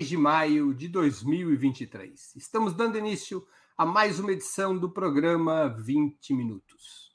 de maio de 2023. Estamos dando início a mais uma edição do programa 20 Minutos.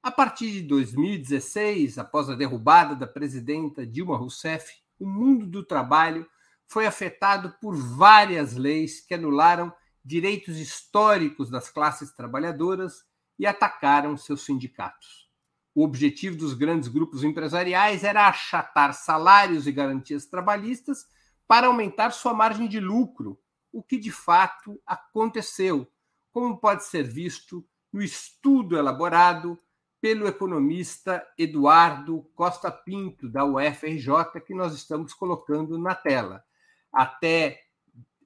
A partir de 2016, após a derrubada da presidenta Dilma Rousseff, o mundo do trabalho foi afetado por várias leis que anularam direitos históricos das classes trabalhadoras e atacaram seus sindicatos. O objetivo dos grandes grupos empresariais era achatar salários e garantias trabalhistas para aumentar sua margem de lucro, o que de fato aconteceu, como pode ser visto no estudo elaborado pelo economista Eduardo Costa Pinto, da UFRJ, que nós estamos colocando na tela. Até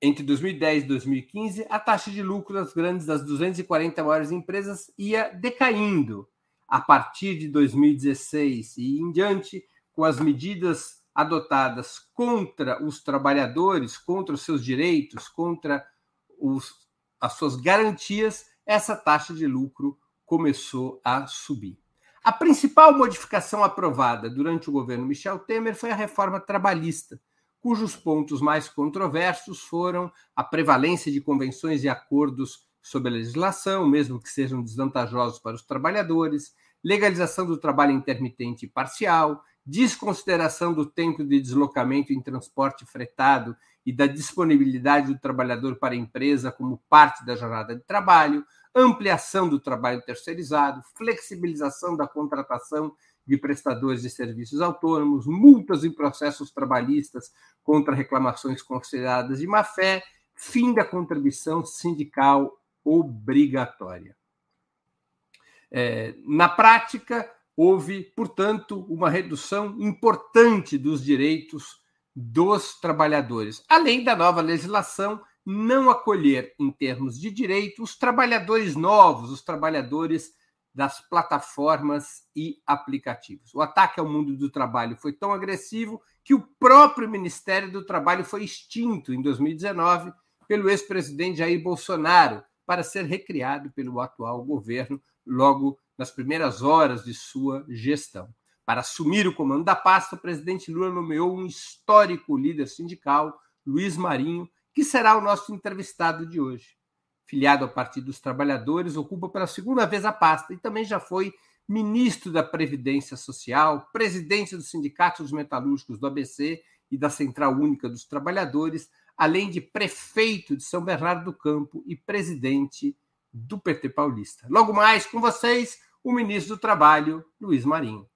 entre 2010 e 2015, a taxa de lucro das grandes, das 240 maiores empresas, ia decaindo. A partir de 2016 e em diante, com as medidas adotadas contra os trabalhadores, contra os seus direitos, contra os, as suas garantias, essa taxa de lucro começou a subir. A principal modificação aprovada durante o governo Michel Temer foi a reforma trabalhista, cujos pontos mais controversos foram a prevalência de convenções e acordos sobre a legislação, mesmo que sejam desvantajosos para os trabalhadores, legalização do trabalho intermitente e parcial, desconsideração do tempo de deslocamento em transporte fretado e da disponibilidade do trabalhador para a empresa como parte da jornada de trabalho, ampliação do trabalho terceirizado, flexibilização da contratação de prestadores de serviços autônomos, multas em processos trabalhistas contra reclamações consideradas de má-fé, fim da contribuição sindical obrigatória. É, na prática, houve, portanto, uma redução importante dos direitos dos trabalhadores, além da nova legislação não acolher, em termos de direito, os trabalhadores novos, os trabalhadores das plataformas e aplicativos. O ataque ao mundo do trabalho foi tão agressivo que o próprio Ministério do Trabalho foi extinto em 2019 pelo ex-presidente Jair Bolsonaro para ser recriado pelo atual governo logo nas primeiras horas de sua gestão. Para assumir o comando da pasta, o presidente Lula nomeou um histórico líder sindical, Luiz Marinho, que será o nosso entrevistado de hoje. Filiado ao Partido dos Trabalhadores, ocupa pela segunda vez a pasta e também já foi ministro da Previdência Social, presidente do Sindicato dos Metalúrgicos do ABC e da Central Única dos Trabalhadores, além de prefeito de São Bernardo do Campo e presidente do PT Paulista. Logo mais com vocês, o ministro do Trabalho, Luiz Marinho.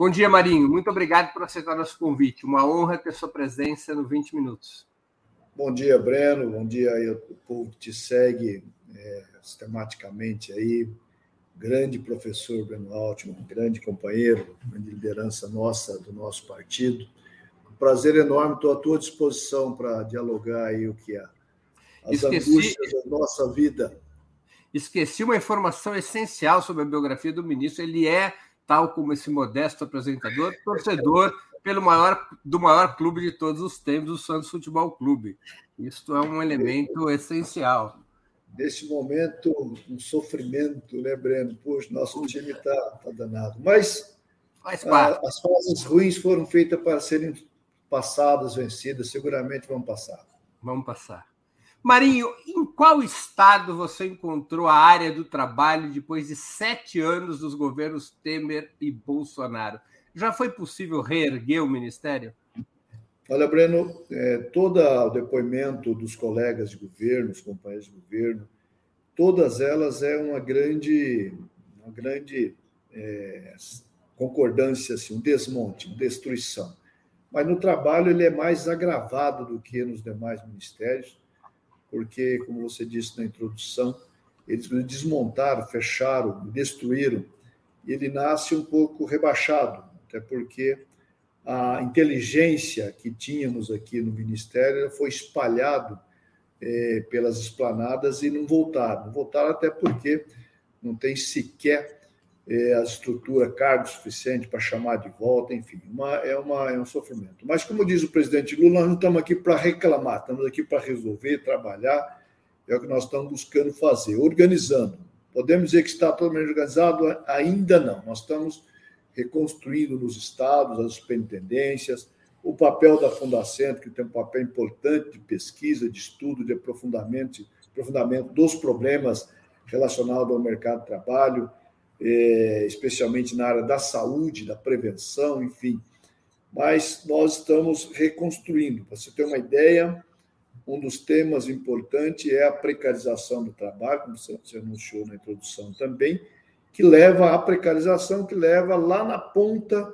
Bom dia, Marinho. Muito obrigado por aceitar nosso convite. Uma honra ter sua presença no 20 Minutos. Bom dia, Breno. Bom dia aí, o povo que te segue é, sistematicamente aí. Grande professor Breno Altman, grande companheiro, grande liderança nossa, do nosso partido. Um prazer enorme, estou à tua disposição para dialogar aí o que é as Esqueci... angústias da nossa vida. Esqueci uma informação essencial sobre a biografia do ministro. Ele é, tal como esse modesto apresentador, torcedor pelo maior do maior clube de todos os tempos, o Santos Futebol Clube. Isso é um elemento essencial. Nesse momento, um sofrimento, né, Breno? Poxa, nosso time está tá danado. Mas a, as fases ruins foram feitas para serem passadas, vencidas, seguramente vão passar. Vamos passar. Marinho, em qual estado você encontrou a área do trabalho depois de sete anos dos governos Temer e Bolsonaro? Já foi possível reerguer o ministério? Olha, Breno, é, todo o depoimento dos colegas de governo, os companheiros de governo, todas elas é uma grande, uma grande é, concordância, assim, um desmonte, uma destruição. Mas no trabalho ele é mais agravado do que nos demais ministérios, porque, como você disse na introdução, eles desmontaram, fecharam, destruíram, ele nasce um pouco rebaixado, até porque a inteligência que tínhamos aqui no Ministério foi espalhado é, pelas esplanadas e não voltaram. Não voltaram até porque não tem sequer é, a estrutura, cargo suficiente para chamar de volta, enfim, uma, é, uma, é um sofrimento. Mas, como diz o presidente Lula, nós não estamos aqui para reclamar, estamos aqui para resolver, trabalhar, é o que nós estamos buscando fazer, organizando. Podemos dizer que está totalmente organizado? Ainda não. Nós estamos reconstruindo nos estados, as superintendências, o papel da Fundacentro, que tem um papel importante de pesquisa, de estudo, de aprofundamento, aprofundamento dos problemas relacionados ao mercado de trabalho, é, especialmente na área da saúde, da prevenção, enfim. Mas nós estamos reconstruindo. Para você ter uma ideia, um dos temas importantes é a precarização do trabalho, como você anunciou na introdução também, que leva à precarização, que leva lá na ponta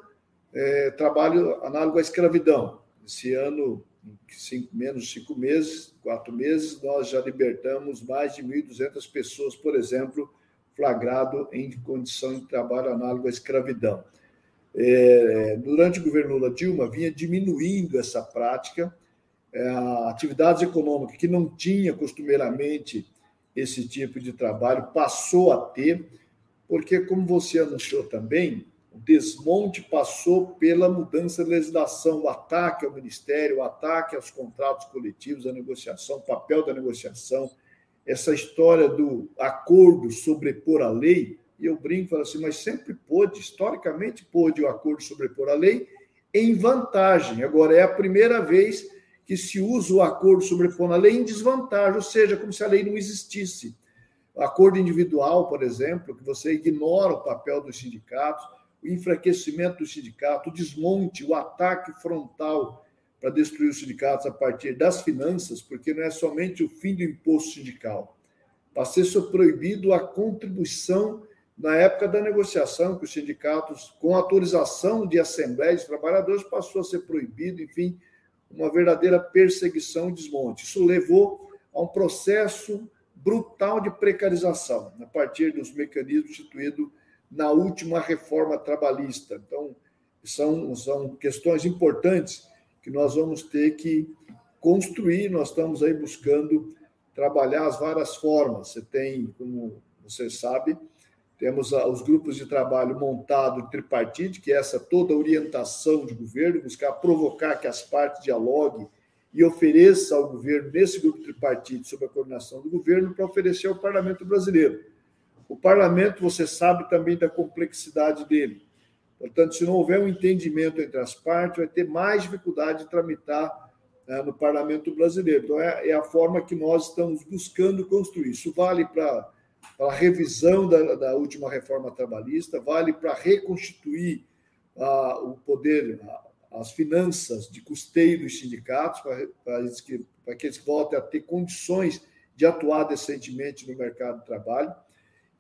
é, trabalho análogo à escravidão. Esse ano, cinco, menos cinco meses, quatro meses, nós já libertamos mais de 1.200 pessoas, por exemplo, flagrado em condição de trabalho análogo à escravidão. É, durante o governo Lula Dilma, vinha diminuindo essa prática. É, atividades econômicas que não tinha costumeiramente esse tipo de trabalho passou a ter, porque, como você anunciou também, o desmonte passou pela mudança de legislação, o ataque ao Ministério, o ataque aos contratos coletivos, a negociação, o papel da negociação, essa história do acordo sobrepor a lei, e eu brinco falo assim, mas sempre pôde, historicamente pôde o acordo sobrepor a lei em vantagem. Agora, é a primeira vez que se usa o acordo sobrepor a lei em desvantagem, ou seja, como se a lei não existisse. Acordo individual, por exemplo, que você ignora o papel dos sindicatos, o enfraquecimento do sindicato, o desmonte, o ataque frontal para destruir os sindicatos a partir das finanças, porque não é somente o fim do imposto sindical. Passou a ser proibido a contribuição na época da negociação, que os sindicatos, com autorização de assembleia de trabalhadores, passou a ser proibido, enfim, uma verdadeira perseguição e desmonte. Isso levou a um processo brutal de precarização, a partir dos mecanismos instituídos na última reforma trabalhista. Então, são, são questões importantes que nós vamos ter que construir. Nós estamos aí buscando trabalhar as várias formas. Você tem, como você sabe, temos os grupos de trabalho montado tripartite, que é essa toda orientação de governo, buscar provocar que as partes dialoguem e ofereça ao governo, nesse grupo tripartite, sob a coordenação do governo, para oferecer ao parlamento brasileiro o parlamento, você sabe também da complexidade dele. Portanto, se não houver um entendimento entre as partes, vai ter mais dificuldade de tramitar né, no parlamento brasileiro. Então, é, é, a forma que nós estamos buscando construir. Isso vale para a revisão da, da, última reforma trabalhista, vale para reconstituir ah, o poder, as finanças de custeio dos sindicatos, para que, que eles voltem a ter condições de atuar decentemente no mercado de trabalho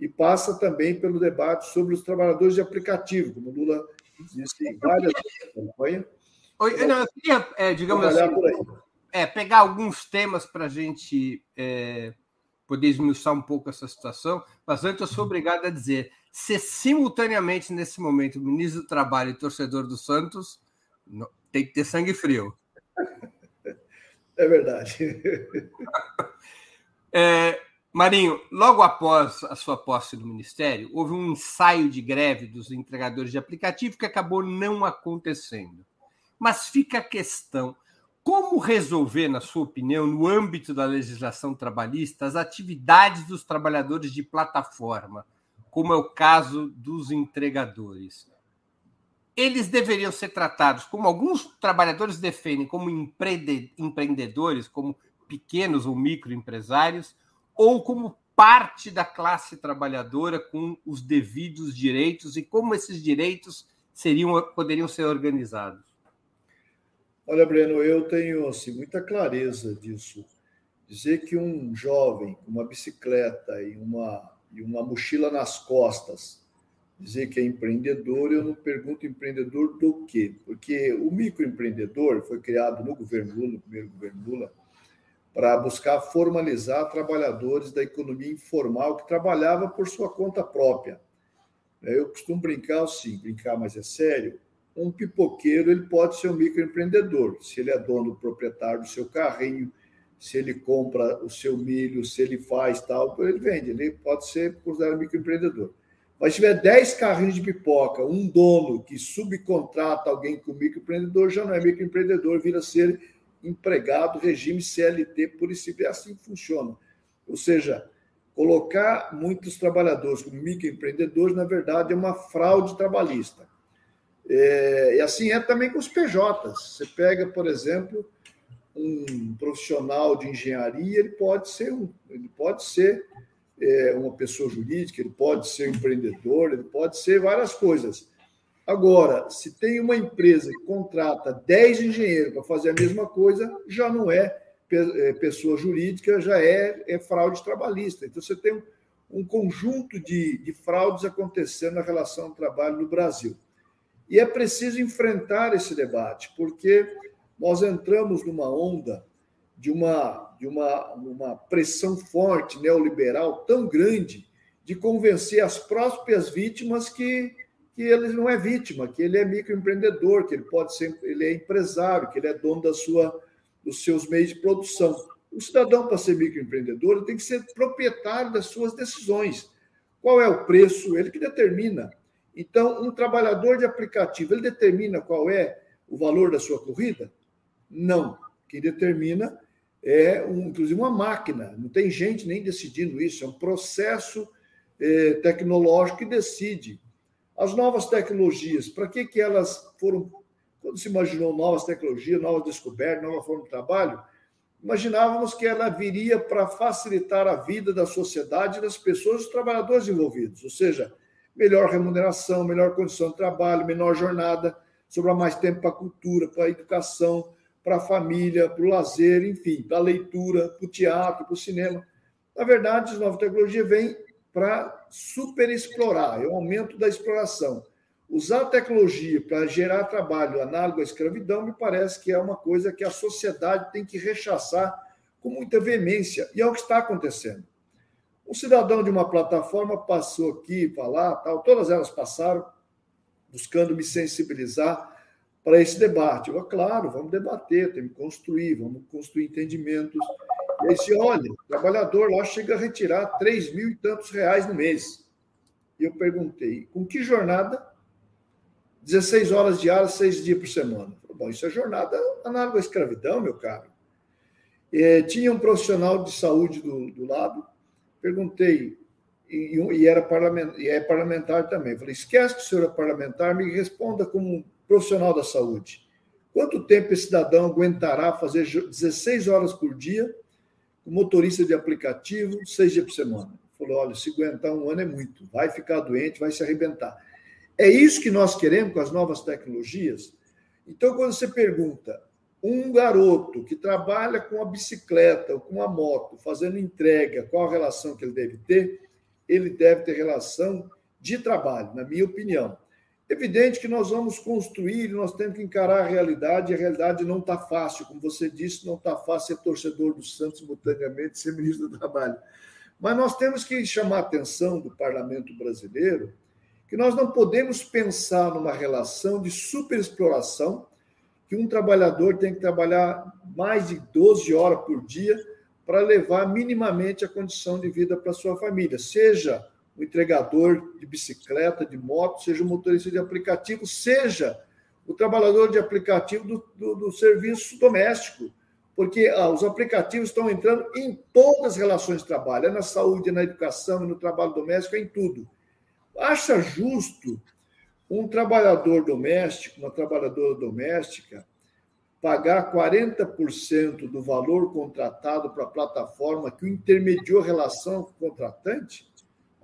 e passa também pelo debate sobre os trabalhadores de aplicativo, como Lula disse em várias campanhas. Oi, não, eu queria, é, digamos assim, é, pegar alguns temas para a gente é, poder esmiuçar um pouco essa situação, mas antes eu sou obrigado a dizer, se simultaneamente nesse momento o ministro do Trabalho e torcedor do Santos, tem que ter sangue frio. É verdade. É, Marinho, logo após a sua posse no Ministério, houve um ensaio de greve dos entregadores de aplicativo que acabou não acontecendo. Mas fica a questão: como resolver, na sua opinião, no âmbito da legislação trabalhista, as atividades dos trabalhadores de plataforma, como é o caso dos entregadores? Eles deveriam ser tratados como alguns trabalhadores defendem, como empreendedores, como pequenos ou microempresários ou como parte da classe trabalhadora com os devidos direitos e como esses direitos seriam poderiam ser organizados? Olha, Breno, eu tenho assim, muita clareza disso. Dizer que um jovem com uma bicicleta e uma, e uma mochila nas costas, dizer que é empreendedor, eu não pergunto empreendedor do quê? Porque o microempreendedor foi criado no governo Lula, no primeiro governo Lula, para buscar formalizar trabalhadores da economia informal que trabalhava por sua conta própria. Eu costumo brincar assim, brincar, mas é sério. Um pipoqueiro ele pode ser um microempreendedor, se ele é dono proprietário do seu carrinho, se ele compra o seu milho, se ele faz tal, ele vende, ele pode ser considerado microempreendedor. Mas se tiver 10 carrinhos de pipoca, um dono que subcontrata alguém com microempreendedor, já não é microempreendedor, vira ser empregado, regime CLT, por isso é assim que funciona. Ou seja, colocar muitos trabalhadores como microempreendedores, na verdade, é uma fraude trabalhista. É, e assim é também com os PJs. Você pega, por exemplo, um profissional de engenharia, ele pode ser, um, ele pode ser é, uma pessoa jurídica, ele pode ser empreendedor, ele pode ser várias coisas. Agora, se tem uma empresa que contrata 10 engenheiros para fazer a mesma coisa, já não é, é pessoa jurídica, já é, é fraude trabalhista. Então, você tem um, um conjunto de, de fraudes acontecendo na relação ao trabalho no Brasil. E é preciso enfrentar esse debate, porque nós entramos numa onda de uma, de uma, uma pressão forte neoliberal tão grande de convencer as próprias vítimas que, que ele não é vítima, que ele é microempreendedor, que ele pode ser, ele é empresário, que ele é dono da sua, dos seus meios de produção. O cidadão, para ser microempreendedor, tem que ser proprietário das suas decisões. Qual é o preço? Ele que determina. Então, um trabalhador de aplicativo, ele determina qual é o valor da sua corrida? Não. Quem determina é, um, inclusive, uma máquina. Não tem gente nem decidindo isso. É um processo é, tecnológico que decide. As novas tecnologias, para que, que elas foram. Quando se imaginou novas tecnologias, novas descobertas, nova forma de trabalho, imaginávamos que ela viria para facilitar a vida da sociedade, das pessoas, dos trabalhadores envolvidos. Ou seja, melhor remuneração, melhor condição de trabalho, menor jornada, sobrar mais tempo para a cultura, para a educação, para a família, para o lazer, enfim, para a leitura, para o teatro, para o cinema. Na verdade, a nova tecnologia vem para superexplorar, é o aumento da exploração. Usar a tecnologia para gerar trabalho análogo à escravidão me parece que é uma coisa que a sociedade tem que rechaçar com muita veemência, e é o que está acontecendo. Um cidadão de uma plataforma passou aqui, lá, tal, todas elas passaram, buscando me sensibilizar para esse debate. Eu, claro, vamos debater, temos que construir, vamos construir entendimentos. E aí, se olha, o trabalhador lá chega a retirar 3 mil e tantos reais no mês. E eu perguntei, com que jornada? 16 horas diárias, 6 dias por semana. Bom, isso é jornada análoga à escravidão, meu caro. E, tinha um profissional de saúde do, do lado, perguntei, e, e, era parlamentar, e é parlamentar também. Falei, esquece que o senhor é parlamentar, me responda como profissional da saúde. Quanto tempo esse cidadão aguentará fazer 16 horas por dia motorista de aplicativo, seis dias por semana? Falou: olha, se aguentar um ano é muito, vai ficar doente, vai se arrebentar. É isso que nós queremos com as novas tecnologias? Então, quando você pergunta, um garoto que trabalha com a bicicleta ou com a moto, fazendo entrega, qual a relação que ele deve ter? Ele deve ter relação de trabalho, na minha opinião. Evidente que nós vamos construir, nós temos que encarar a realidade, e a realidade não está fácil, como você disse, não está fácil ser torcedor do Santos simultaneamente, ser ministro do Trabalho. Mas nós temos que chamar a atenção do parlamento brasileiro que nós não podemos pensar numa relação de superexploração, que um trabalhador tem que trabalhar mais de 12 horas por dia para levar minimamente a condição de vida para sua família, seja o entregador de bicicleta, de moto, seja o motorista de aplicativo, seja o trabalhador de aplicativo do, do, do serviço doméstico, porque ah, os aplicativos estão entrando em todas as relações de trabalho, é na saúde, é na educação, é no trabalho doméstico, é em tudo. Acha justo um trabalhador doméstico, uma trabalhadora doméstica, pagar 40% do valor contratado para a plataforma que o intermediou relação com o contratante?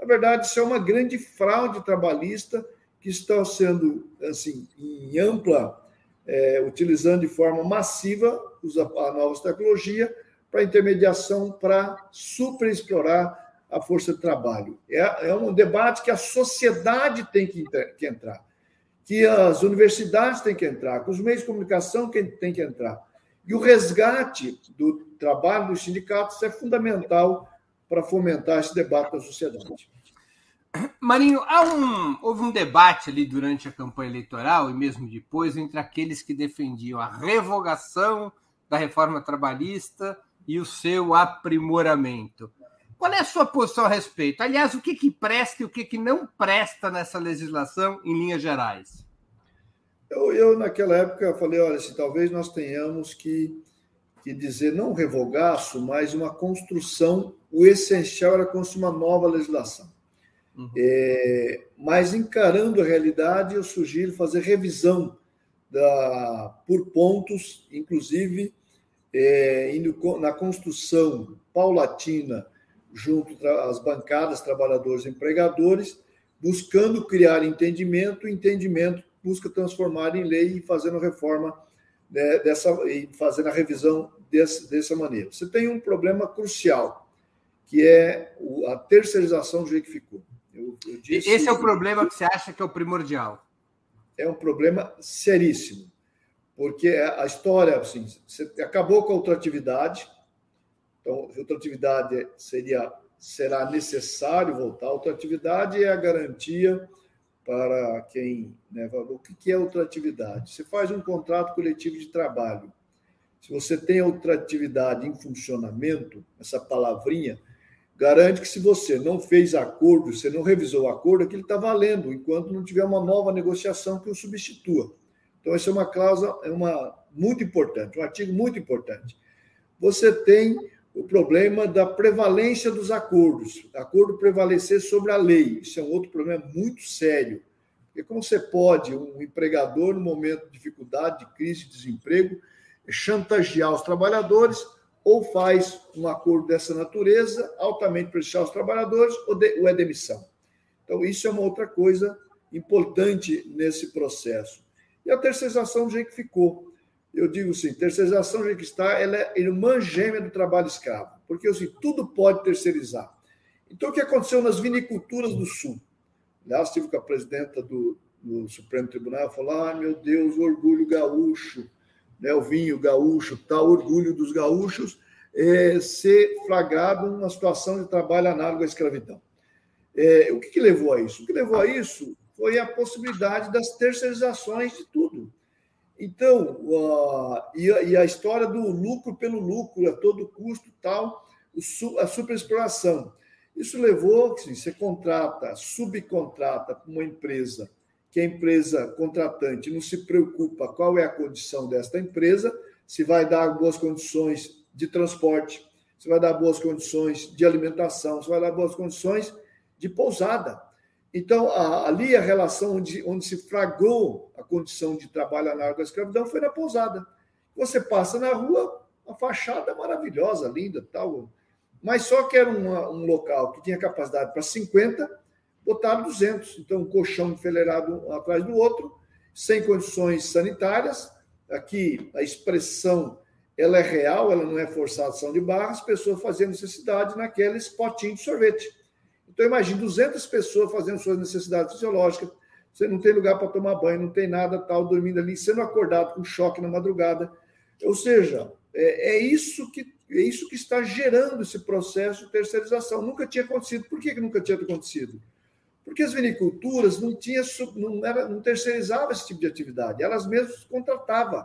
Na verdade, isso é uma grande fraude trabalhista que está sendo, assim, em ampla, é, utilizando de forma massiva a novas tecnologias para intermediação, para superexplorar a força de trabalho. É, é um debate que a sociedade tem que, que entrar, que as universidades têm que entrar, que os meios de comunicação têm que entrar. E o resgate do trabalho dos sindicatos é fundamental para fomentar esse debate na sociedade. Marinho, um, houve um debate ali durante a campanha eleitoral e mesmo depois entre aqueles que defendiam a revogação da reforma trabalhista e o seu aprimoramento. Qual é a sua posição a respeito? Aliás, o que, que presta e o que, que não presta nessa legislação em linhas gerais? Eu, eu naquela época, falei: olha, se talvez nós tenhamos que, que dizer, não revogaço, mas uma construção, o essencial era construir uma nova legislação. Uhum. É, mas encarando a realidade, eu sugiro fazer revisão da, por pontos, inclusive é, indo na construção paulatina junto às bancadas, trabalhadores e empregadores, buscando criar entendimento, entendimento busca transformar em lei e fazendo reforma né, dessa e fazendo a revisão desse, dessa maneira. Você tem um problema crucial, que é a terceirização do jeito que ficou. Eu, eu Esse é o problema que você acha que é o primordial? É um problema seríssimo, porque a história, assim, você acabou com a ultratividade, então, a ultratividade seria, será necessário voltar. A ultratividade é a garantia para quem. Né, o que é ultratividade? Você faz um contrato coletivo de trabalho. Se você tem a ultratividade em funcionamento, essa palavrinha, garante que se você não fez acordo, você não revisou o acordo, aquilo está valendo, enquanto não tiver uma nova negociação que o substitua. Então, essa é uma cláusula é uma, muito importante, um artigo muito importante. Você tem o problema da prevalência dos acordos, acordo prevalecer sobre a lei. Isso é um outro problema muito sério. Porque como você pode, um empregador, no momento de dificuldade, de crise, de desemprego, chantagear os trabalhadores ou faz um acordo dessa natureza, altamente prejudicial aos trabalhadores, ou, de, ou é demissão. Então, isso é uma outra coisa importante nesse processo. E a terceirização do jeito que ficou eu digo assim, terceirização do jeito que está, ela é irmã gêmea do trabalho escravo, porque assim, tudo pode terceirizar. Então, o que aconteceu nas viniculturas do Sul? Aliás, estive com a presidenta do, do Supremo Tribunal, falou, ah, meu Deus, o orgulho gaúcho, né, o vinho gaúcho, tal, orgulho dos gaúchos, é, ser flagrado numa situação de trabalho análogo à escravidão. É, o que, que levou a isso? O que levou a isso foi a possibilidade das terceirizações de tudo. Então, e, e, a história do lucro pelo lucro, a todo custo tal, a superexploração. Isso levou, assim, você contrata, subcontrata uma empresa, que a empresa contratante não se preocupa qual é a condição desta empresa, se vai dar boas condições de transporte, se vai dar boas condições de alimentação, se vai dar boas condições de pousada. Então, ali a relação onde, onde se flagrou a condição de trabalho análogo à escravidão foi na pousada. Você passa na rua, a fachada maravilhosa, linda, tal, mas só que era uma, um local que tinha capacidade para 50, botaram 200. Então, um colchão enfileirado atrás do outro, sem condições sanitárias. Aqui, a expressão ela é real, ela não é forçação de barra, as pessoas fazendo necessidade naqueles potinhos de sorvete. Então, imagine 200 pessoas fazendo suas necessidades fisiológicas, você não tem lugar para tomar banho, não tem nada, tal, dormindo ali, sendo acordado com choque na madrugada. Ou seja, é, é, isso que é isso que está gerando esse processo de terceirização. Nunca tinha acontecido. Por que, que nunca tinha acontecido? Porque as viniculturas não tinha não, era, não terceirizavam esse tipo de atividade, elas mesmas contratavam,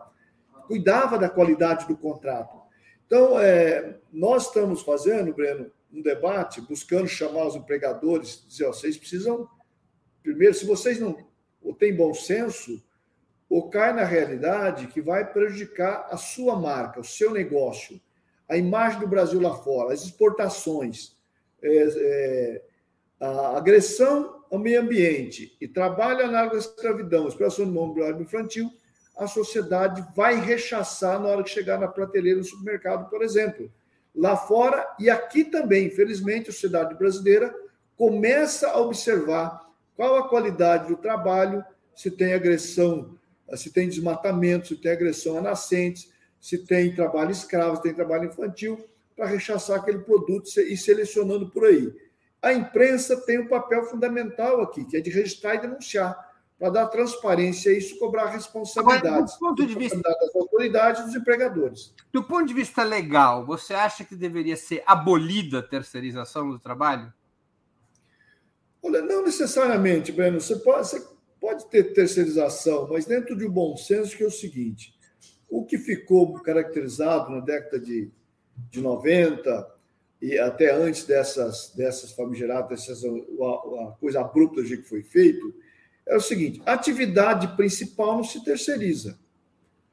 cuidava da qualidade do contrato. Então, é, nós estamos fazendo, Breno, um debate buscando chamar os empregadores, dizer, vocês precisam, primeiro, se vocês não ou têm bom senso, ou cai na realidade que vai prejudicar a sua marca, o seu negócio, a imagem do Brasil lá fora, as exportações, é, é, a agressão ao meio ambiente e trabalho análogo à escravidão, exploração do mundo infantil, a sociedade vai rechaçar na hora que chegar na prateleira do supermercado, por exemplo lá fora e aqui também, infelizmente, a sociedade brasileira começa a observar qual a qualidade do trabalho, se tem agressão, se tem desmatamento, se tem agressão a nascentes, se tem trabalho escravo, se tem trabalho infantil, para rechaçar aquele produto e selecionando por aí. A imprensa tem um papel fundamental aqui, que é de registrar e denunciar para dar transparência a isso, cobrar responsabilidades. do ponto de vista das autoridades e dos empregadores. Do ponto de vista legal, você acha que deveria ser abolida a terceirização do trabalho? Olha, não necessariamente, Breno. Você pode, você pode ter terceirização, mas dentro de um bom senso, que é o seguinte: o que ficou caracterizado na década de, de 90, e até antes dessas, dessas famigeradas, dessas, a, coisa abrupta que foi feito, é o seguinte: a atividade principal não se terceiriza.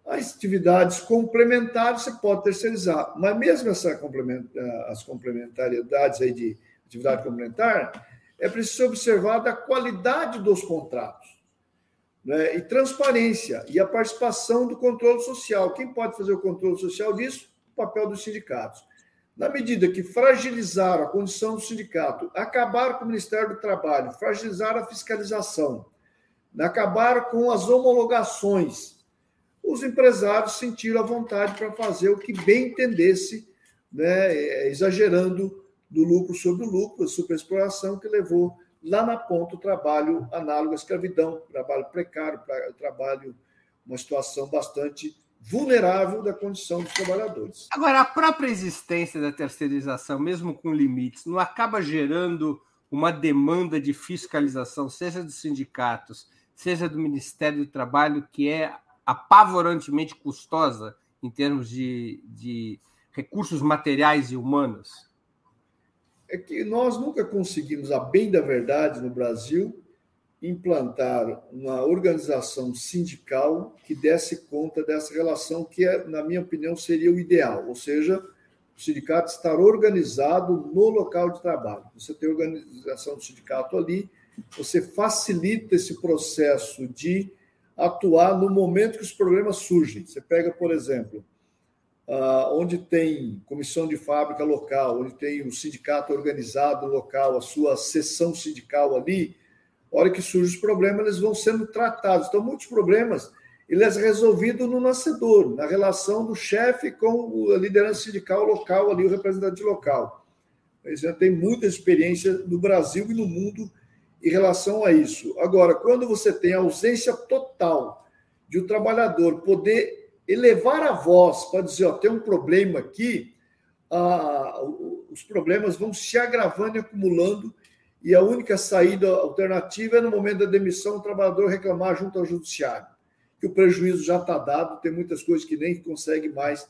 As atividades complementares você pode terceirizar, mas mesmo essa complement, as complementariedades aí de atividade complementar, é preciso observar a qualidade dos contratos né? e transparência e a participação do controle social. Quem pode fazer o controle social disso? O papel dos sindicatos. Na medida que fragilizar a condição do sindicato, acabar com o Ministério do Trabalho, fragilizar a fiscalização, acabar com as homologações, os empresários sentiram a vontade para fazer o que bem entendesse, né, exagerando do lucro sobre o lucro, a superexploração que levou lá na ponta o trabalho análogo à escravidão, trabalho precário, trabalho, uma situação bastante vulnerável da condição dos trabalhadores. Agora, a própria existência da terceirização, mesmo com limites, não acaba gerando uma demanda de fiscalização, seja dos sindicatos, seja do Ministério do Trabalho, que é apavorantemente custosa em termos de, de recursos materiais e humanos? É que nós nunca conseguimos, a bem da verdade, no Brasil, implantar uma organização sindical que desse conta dessa relação, que, é, na minha opinião, seria o ideal, ou seja, o sindicato estar organizado no local de trabalho. Você tem organização do sindicato ali, você facilita esse processo de atuar no momento que os problemas surgem. Você pega, por exemplo, onde tem comissão de fábrica local, onde tem o sindicato organizado local, a sua sessão sindical ali, hora que surgem os problemas, eles vão sendo tratados. Então, muitos problemas, eles é resolvidos no nascedor, na relação do chefe com a liderança sindical local, ali, o representante local. Eles tem muita experiência no Brasil e no mundo em relação a isso. Agora, quando você tem a ausência total de o um trabalhador poder elevar a voz para dizer, ó, tem um problema aqui, ah, os problemas vão se agravando e acumulando e a única saída alternativa é no momento da demissão o trabalhador reclamar junto ao judiciário, que o prejuízo já está dado, tem muitas coisas que nem consegue mais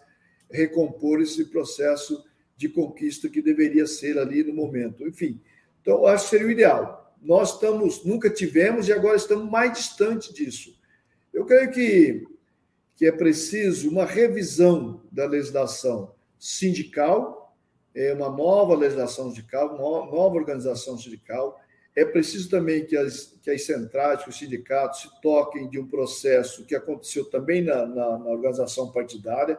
recompor esse processo de conquista que deveria ser ali no momento. Enfim, então acho que seria o ideal. Nós estamos, nunca tivemos e agora estamos mais distante disso. Eu creio que, que é preciso uma revisão da legislação sindical, é uma nova legislação sindical, uma nova organização sindical. É preciso também que as, que as centrais, que os sindicatos se toquem de um processo que aconteceu também na, na, na organização partidária,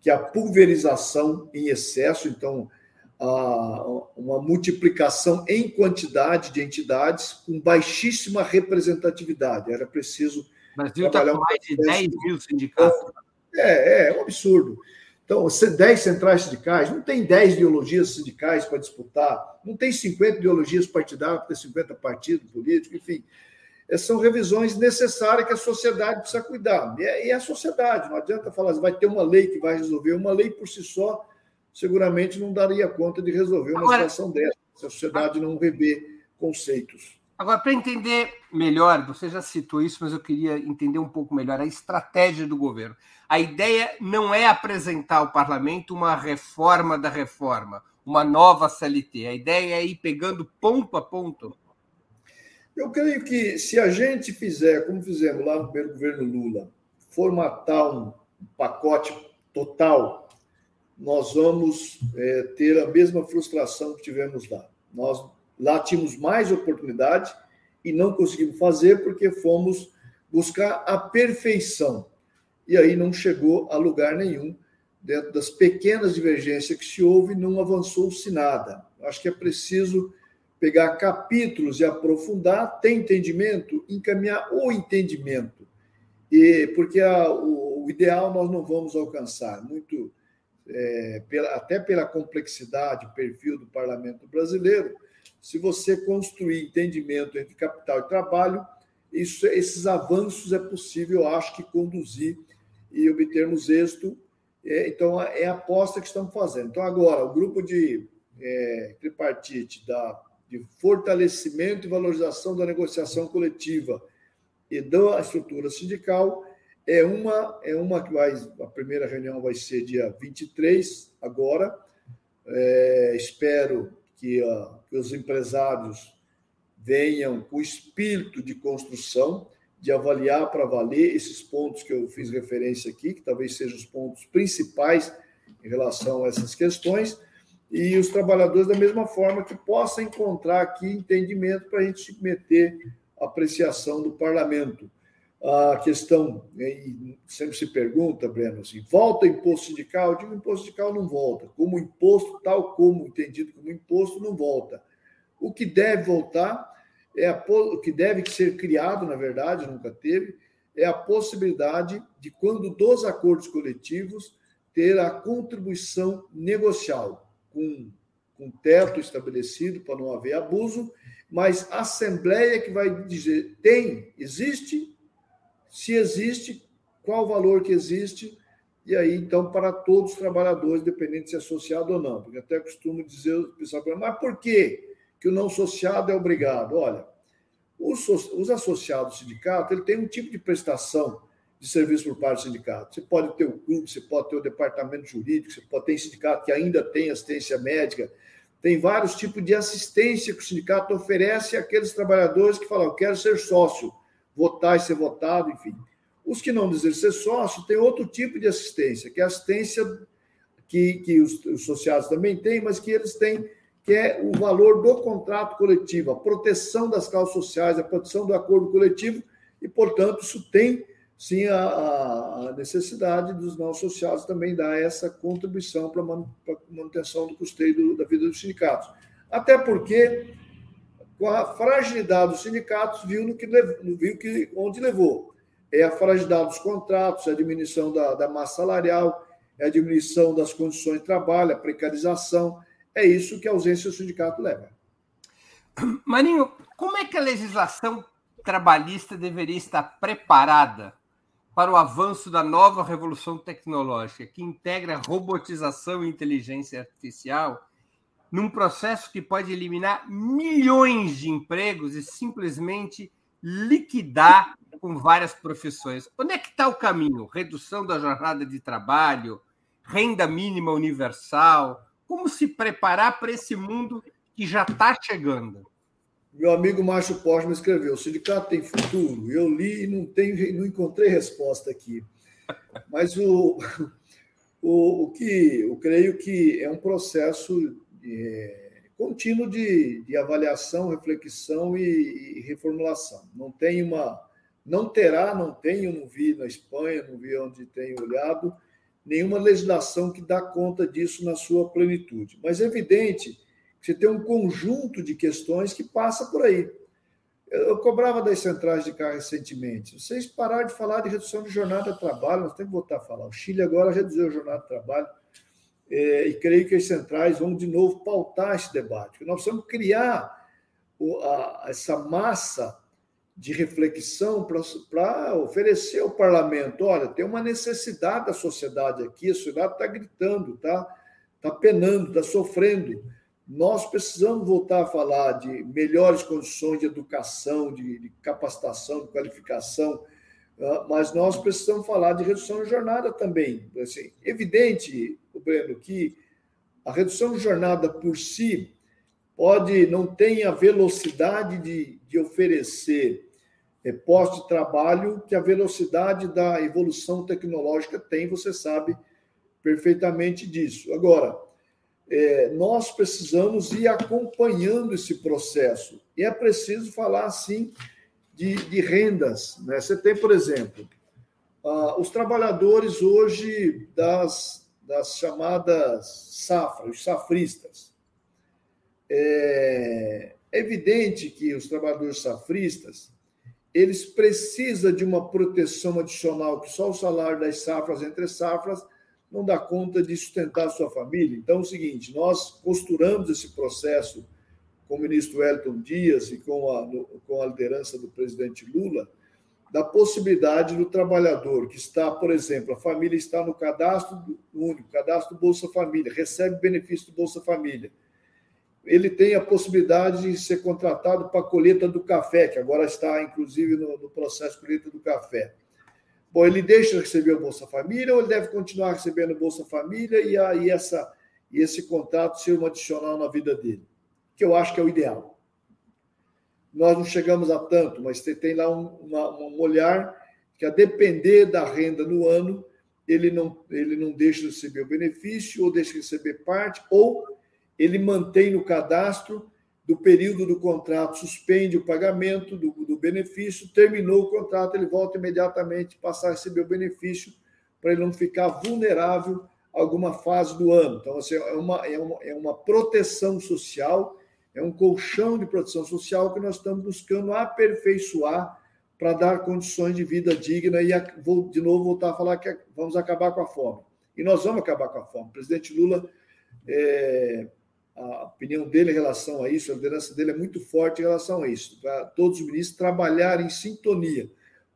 que é a pulverização em excesso, então, a, uma multiplicação em quantidade de entidades com baixíssima representatividade. Era preciso. O Brasil está com mais de 10 mil sindicatos. É, é, é um absurdo. Então, 10 centrais sindicais, não tem 10 ideologias sindicais para disputar, não tem 50 ideologias partidárias para ter 50 partidos políticos, enfim. Essas são revisões necessárias que a sociedade precisa cuidar. E é a sociedade, não adianta falar, vai ter uma lei que vai resolver. Uma lei por si só, seguramente não daria conta de resolver uma Agora, situação dessa, se a sociedade não rever conceitos. Agora, para entender melhor, você já citou isso, mas eu queria entender um pouco melhor a estratégia do governo. A ideia não é apresentar ao parlamento uma reforma da reforma, uma nova CLT. A ideia é ir pegando ponto a ponto. Eu creio que se a gente fizer, como fizemos lá no primeiro governo Lula, formatar um pacote total, nós vamos é, ter a mesma frustração que tivemos lá. Nós Lá tínhamos mais oportunidade e não conseguimos fazer porque fomos buscar a perfeição. E aí não chegou a lugar nenhum. Dentro das pequenas divergências que se houve, não avançou-se nada. Acho que é preciso pegar capítulos e aprofundar, ter entendimento, encaminhar o entendimento. E porque a, o, o, ideal nós não vamos alcançar, muito é, pela, até pela complexidade, perfil do parlamento brasileiro, se você construir entendimento entre capital e trabalho, isso, esses avanços é possível, eu acho que conduzir e obtermos êxito. É, então, é a aposta que estamos fazendo. Então, agora, o grupo de é, tripartite da, de fortalecimento e valorização da negociação coletiva e da estrutura sindical é uma, é uma que vai. A primeira reunião vai ser dia 23, agora, é, espero que, uh, que os empresários venham com espírito de construção, de avaliar para valer esses pontos que eu fiz referência aqui, que talvez sejam os pontos principais em relação a essas questões, e os trabalhadores, da mesma forma, que possam encontrar aqui entendimento para a gente submeter a apreciação do parlamento. A questão, sempre se pergunta, Breno, assim, volta imposto sindical? Eu digo, imposto sindical não volta. Como imposto, tal como entendido como imposto, não volta. O que deve voltar é a, o que deve ser criado, na verdade, nunca teve, é a possibilidade de, quando dos acordos coletivos, ter a contribuição negocial, com, com teto estabelecido para não haver abuso, mas a Assembleia que vai dizer: tem, existe, se existe, qual o valor que existe, e aí, então, para todos os trabalhadores, independente se é associado ou não. Porque até costumo dizer, o pessoal mas por quê que o não associado é obrigado? Olha, os, os associados do sindicato, ele tem um tipo de prestação de serviço por parte do sindicato. Você pode ter o clube, você pode ter o departamento jurídico, você pode ter sindicato que ainda tem assistência médica, tem vários tipos de assistência que o sindicato oferece àqueles trabalhadores que falam, eu quero ser sócio, votar e ser votado, enfim. Os que não desejam ser sócio têm outro tipo de assistência, que é a assistência que, que os, os associados também têm, mas que eles têm, que é o valor do contrato coletivo, a proteção das causas sociais, a proteção do acordo coletivo, e, portanto, isso tem sim a, a, necessidade dos não associados também dar essa contribuição para a manutenção do custeio do, da vida dos sindicatos. Até porque, com a fragilidade dos sindicatos, viu, no que, viu que, onde levou. É a fragilidade dos contratos, a diminuição da, da massa salarial, é a diminuição das condições de trabalho, a precarização. É isso que a ausência do sindicato leva. Marinho, como é que a legislação trabalhista deveria estar preparada para o avanço da nova revolução tecnológica, que integra robotização e inteligência artificial num processo que pode eliminar milhões de empregos e simplesmente liquidar com várias profissões. Onde é que está o caminho? Redução da jornada de trabalho, renda mínima universal? Como se preparar para esse mundo que já está chegando? Meu amigo Márcio Postman escreveu: o sindicato tem futuro. Eu li e não, tenho, não encontrei resposta aqui. Mas o, o, o que eu creio que é um processo é, contínuo de, de avaliação, reflexão e, e, reformulação. Não tem uma. Não terá, não tenho, não vi na Espanha, não vi onde tenho olhado, nenhuma legislação que dá conta disso na sua plenitude. Mas é evidente você tem um conjunto de questões que passa por aí. Eu cobrava das centrais de carro recentemente. Vocês pararam de falar de redução de jornada de trabalho, nós temos que voltar a falar. O Chile agora reduziu a jornada de trabalho e creio que as centrais vão de novo pautar esse debate. Nós precisamos criar essa massa de reflexão para oferecer ao parlamento. Olha, tem uma necessidade da sociedade aqui, a sociedade está gritando, está tá penando, está sofrendo nós precisamos voltar a falar de melhores condições de educação, de, de capacitação, de qualificação, mas nós precisamos falar de redução de jornada também. Assim, evidente, Breno, que a redução de jornada por si pode não tem a velocidade de, de oferecer é, postos de trabalho que a velocidade da evolução tecnológica tem, você sabe perfeitamente disso. Agora, é, nós precisamos ir acompanhando esse processo. E é preciso falar, assim, de, de rendas. Né? Você tem, por exemplo, uh, os trabalhadores hoje das, das chamadas safras, os safristas. É, é evidente que os trabalhadores safristas eles precisam de uma proteção adicional que só o salário das safras entre safras não dá conta de sustentar a sua família. Então, é o seguinte: nós costuramos esse processo com o ministro Wellington Dias e com a, com a liderança do presidente Lula, da possibilidade do trabalhador que está, por exemplo, a família está no cadastro único, cadastro Bolsa Família, recebe benefício do Bolsa Família. Ele tem a possibilidade de ser contratado para a colheita do café, que agora está, inclusive, no, no processo de colheita do café Bom, ele deixa de receber o Bolsa Família ou ele deve continuar recebendo o Bolsa Família e aí essa, e esse contrato ser um adicional na vida dele, que eu acho que é o ideal. Nós não chegamos a tanto, mas você tem lá um, uma, um olhar que, a depender da renda no ano, ele não, ele não deixa de receber o benefício, ou deixa de receber parte, ou ele mantém no cadastro do período do contrato, suspende o pagamento do, do benefício, terminou o contrato, ele volta imediatamente passar a receber o benefício para ele não ficar vulnerável a alguma fase do ano. Então, assim, é, uma, é, uma, é uma proteção social, é um colchão de proteção social que nós estamos buscando aperfeiçoar para dar condições de vida digna e vou de novo voltar a falar que vamos acabar com a fome. E nós vamos acabar com a fome. O presidente Lula, é, a opinião dele em relação a isso, a liderança dele é muito forte em relação a isso, para todos os ministros trabalharem em sintonia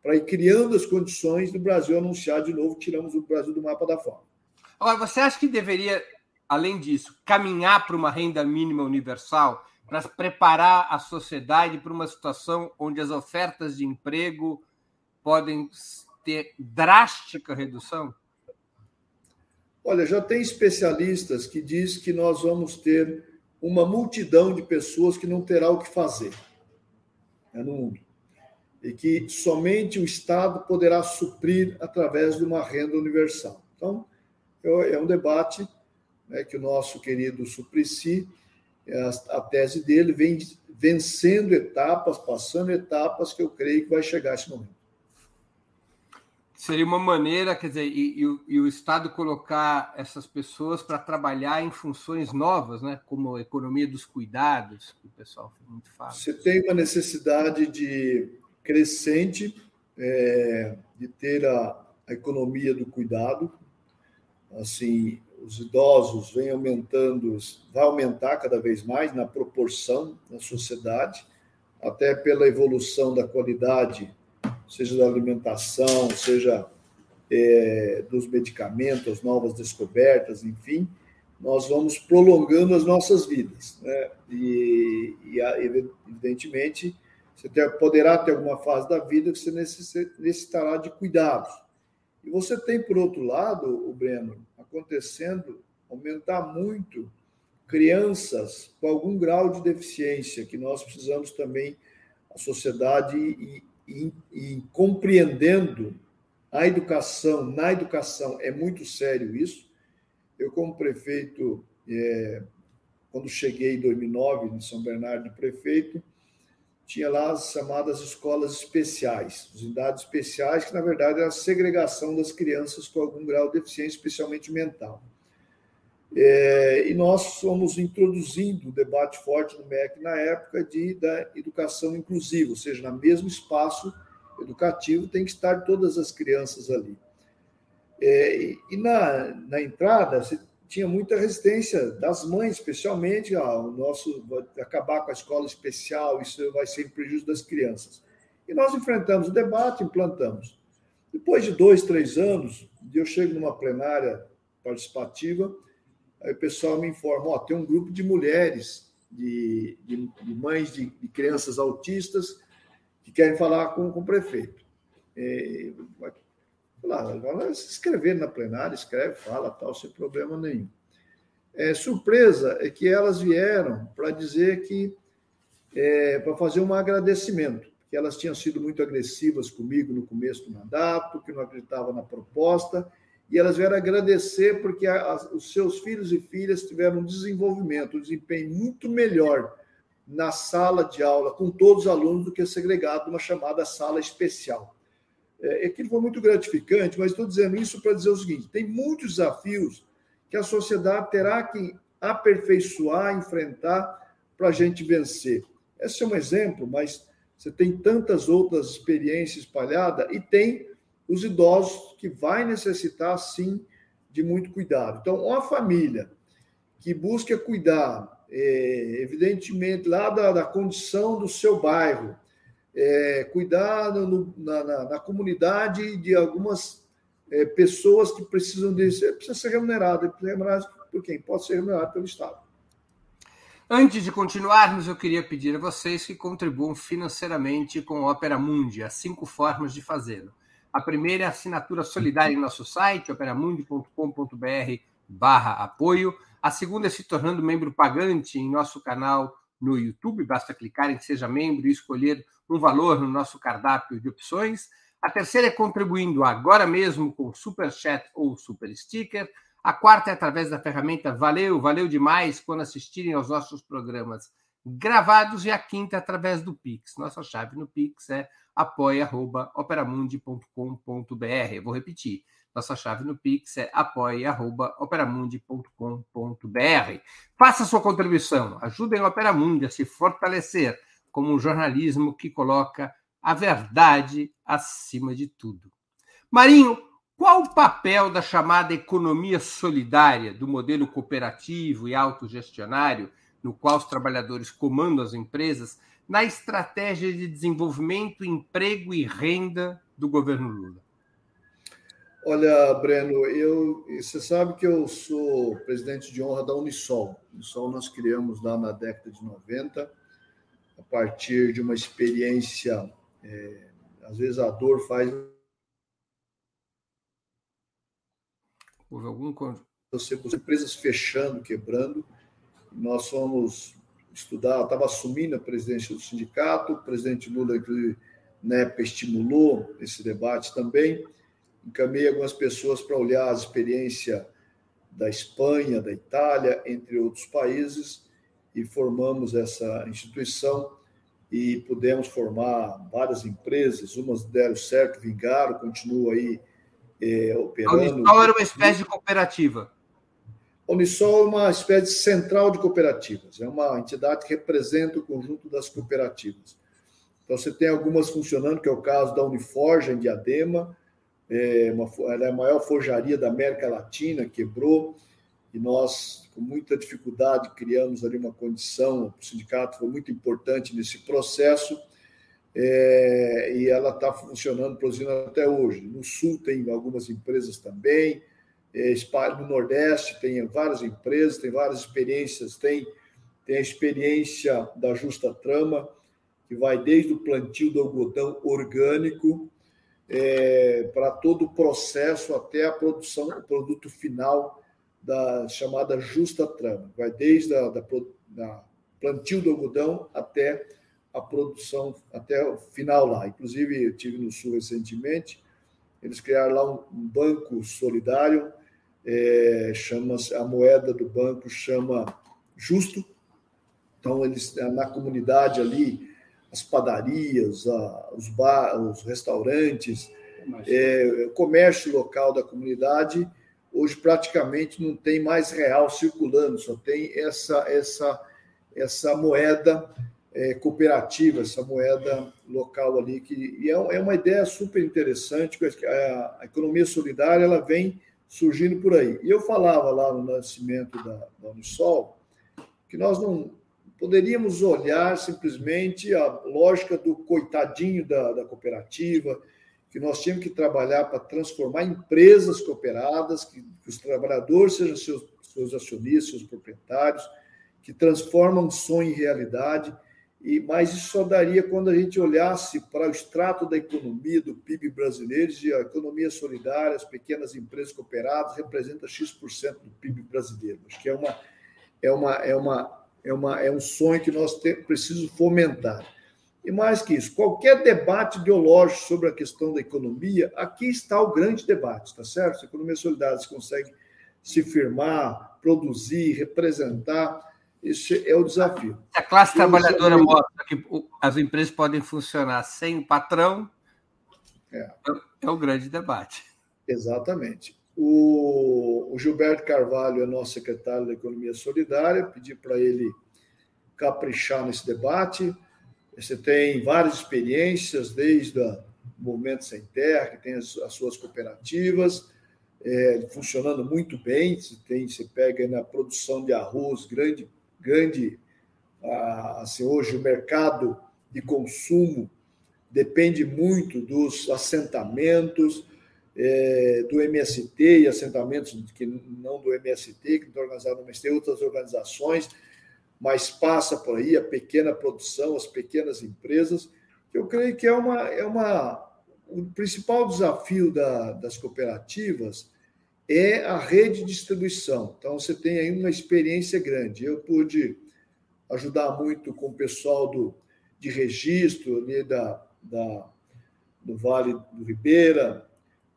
para ir criando as condições do Brasil anunciar de novo tiramos o Brasil do mapa da fome. Agora, você acha que deveria, além disso, caminhar para uma renda mínima universal para preparar a sociedade para uma situação onde as ofertas de emprego podem ter drástica redução? Olha, já tem especialistas que diz que nós vamos ter uma multidão de pessoas que não terá o que fazer né, no mundo e que somente o Estado poderá suprir através de uma renda universal. Então, é um debate né, que o nosso querido Suplicy, a, a tese dele, vem vencendo etapas, passando etapas, que eu creio que vai chegar esse momento. Seria uma maneira, quer dizer, e, e, e o Estado colocar essas pessoas para trabalhar em funções novas, né, como a economia dos cuidados, que o pessoal muito fala. Você tem uma necessidade de crescente é, de ter a, a, economia do cuidado. Assim, os idosos vêm aumentando, vai aumentar cada vez mais na proporção na sociedade, até pela evolução da qualidade, seja da alimentação, seja é, dos medicamentos, as novas descobertas, enfim, nós vamos prolongando as nossas vidas. Né? E, e, evidentemente, você ter, poderá ter alguma fase da vida que você necessitará de cuidados. E você tem, por outro lado, o Breno, acontecendo, aumentar muito crianças com algum grau de deficiência, que nós precisamos também, a sociedade, e, compreendendo a educação, na educação, é muito sério isso. Eu, como prefeito, é, quando cheguei em 2009 em São Bernardo prefeito, tinha lá as chamadas escolas especiais, as unidades especiais, que na verdade era a segregação das crianças com algum grau de deficiência, especialmente mental. É, e nós fomos introduzindo o debate forte no MEC na época de, da educação inclusiva, ou seja, no mesmo espaço educativo tem que estar todas as crianças ali. É, e na, na entrada, você tinha muita resistência das mães, especialmente, ah, o nosso acabar com a escola especial, isso vai ser em prejuízo das crianças. E nós enfrentamos o debate, implantamos. Depois de dois, três anos, eu chego numa plenária participativa, aí o pessoal me informa, ó, tem um grupo de mulheres, de, de, de mães de, de, crianças autistas, que querem falar com, com o prefeito. É, Lá, vai se inscrever na plenária, escreve, fala, tal, sem problema nenhum. É, surpresa é que elas vieram para dizer que, é, para fazer um agradecimento, que elas tinham sido muito agressivas comigo no começo do mandato, que não acreditavam na proposta, e elas vieram agradecer porque a, a, os seus filhos e filhas tiveram um desenvolvimento, um desempenho muito melhor na sala de aula com todos os alunos do que segregado numa chamada sala especial. É, aquilo foi muito gratificante, mas estou dizendo isso para dizer o seguinte: tem muitos desafios que a sociedade terá que aperfeiçoar, enfrentar para a gente vencer. Esse é um exemplo, mas você tem tantas outras experiências espalhadas e tem os idosos que vai necessitar, sim, de muito cuidado. Então, uma família que busca cuidar, é, evidentemente, lá da, da condição do seu bairro, é, cuidar no, na, na, na, comunidade de algumas é, pessoas que precisam disso. Precisa ser remunerado. Precisa ser remunerado por quem? Pode ser remunerado pelo Estado. Antes de continuarmos, eu queria pedir a vocês que contribuam financeiramente com o Opera Mundi. Há cinco formas de fazê-lo. A primeira é a assinatura solidária em nosso site, operamundi.com.br barra apoio. A segunda é se tornando membro pagante em nosso canal no YouTube. Basta clicar em Seja Membro e escolher um valor no nosso cardápio de opções. A terceira é contribuindo agora mesmo com Super Chat ou Super Sticker. A quarta é através da ferramenta Valeu, valeu demais quando assistirem aos nossos programas gravados. E a quinta é através do Pix. Nossa chave no Pix é apoia.operamundi.com.br. Vou repetir. Nossa chave no Pix é apoia.operamundi.com.br. Faça sua contribuição, ajudem o Operamundi a se fortalecer como um jornalismo que coloca a verdade acima de tudo. Marinho, qual o papel da chamada economia solidária, do modelo cooperativo e autogestionário, no qual os trabalhadores comandam as empresas, na estratégia de desenvolvimento, emprego e renda do governo Lula? Olha, Breno, eu, você sabe que eu sou presidente de honra da Unisol. Unisol nós criamos lá na década de 90, a partir de uma experiência, é, às vezes a dor faz. Houve algum. Você, empresas fechando, quebrando. Nós fomos estudar, estava assumindo a presidência do sindicato, o presidente Lula, inclusive, NEP, estimulou esse debate também encaminhei algumas pessoas para olhar a experiência da Espanha, da Itália, entre outros países, e formamos essa instituição e pudemos formar várias empresas, umas deram certo, vingaram, continuam aí é, operando. A Unisol era uma espécie de cooperativa. A Unisol é uma espécie de central de cooperativas, é uma entidade que representa o conjunto das cooperativas. Então, você tem algumas funcionando, que é o caso da Uniforja, em Diadema, é uma, ela é a maior forjaria da América Latina, quebrou, e nós, com muita dificuldade, criamos ali uma condição, o sindicato foi muito importante nesse processo, é, e ela está funcionando, produzindo até hoje. No Sul tem algumas empresas também, é, no Nordeste tem várias empresas, tem várias experiências, tem, tem a experiência da Justa Trama, que vai desde o plantio do algodão orgânico, é, para todo o processo até a produção, o produto final da chamada justa trama. Vai desde a da, da plantio do algodão até a produção, até o final lá. Inclusive, eu tive no Sul recentemente, eles criaram lá um, um banco solidário, é, chama a moeda do banco chama Justo. Então, eles na comunidade ali, as padarias, os, bar, os restaurantes, é, o comércio local da comunidade, hoje praticamente não tem mais real circulando, só tem essa, essa, essa moeda é, cooperativa, essa moeda local ali, que e é, é uma ideia super interessante, a, a economia solidária ela vem surgindo por aí. E eu falava lá no nascimento da, da Unisol que nós não, poderíamos olhar simplesmente a lógica do coitadinho da, da cooperativa, que nós tínhamos que trabalhar para transformar empresas cooperadas, que, que os trabalhadores sejam seus, seus acionistas, seus proprietários, que transformam sonho em realidade. E, mas isso só daria quando a gente olhasse para o extrato da economia, do PIB brasileiro, e a economia solidária, as pequenas empresas cooperadas, representa X% do PIB brasileiro. Acho que é uma, é uma, é uma é, uma, é um sonho que nós precisamos fomentar. E mais que isso, qualquer debate ideológico sobre a questão da economia, aqui está o grande debate, está certo? Se a economia solidária se consegue se firmar, produzir, representar, esse é o desafio. Se a classe trabalhadora mostra que as empresas podem funcionar sem o patrão, é, é o grande debate. Exatamente. O, o Gilberto Carvalho é nosso secretário da Economia Solidária, pedi para ele caprichar nesse debate. Você tem várias experiências, desde o Movimento Sem Terra, que tem as, as suas cooperativas, é, funcionando muito bem. Você, tem, você pega na produção de arroz, grande, grande assim, hoje o mercado de consumo depende muito dos assentamentos, é, do MST e assentamentos que não do MST, que estão organizados no MST, outras organizações, mas passa por aí a pequena produção, as pequenas empresas, que eu creio que é uma. É uma o principal desafio da, das cooperativas é a rede de distribuição. Então, você tem aí uma experiência grande. Eu pude ajudar muito com o pessoal do, de registro ali da, da, do Vale do Ribeira,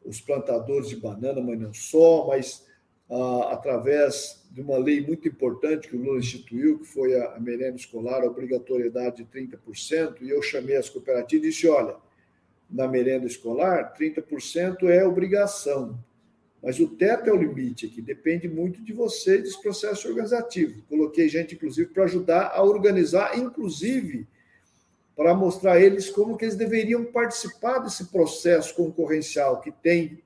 os plantadores de banana, mas não só, mas ah, através de uma lei muito importante que o Lula instituiu, que foi a, a merenda escolar, a obrigatoriedade de 30%, e eu chamei as cooperativas e disse, olha, na merenda escolar, 30% é obrigação, mas o teto é o limite aqui, depende muito de você e dos processos organizativos. Coloquei gente, inclusive, para ajudar a organizar, inclusive para mostrar a eles como que eles deveriam participar desse processo concorrencial que tem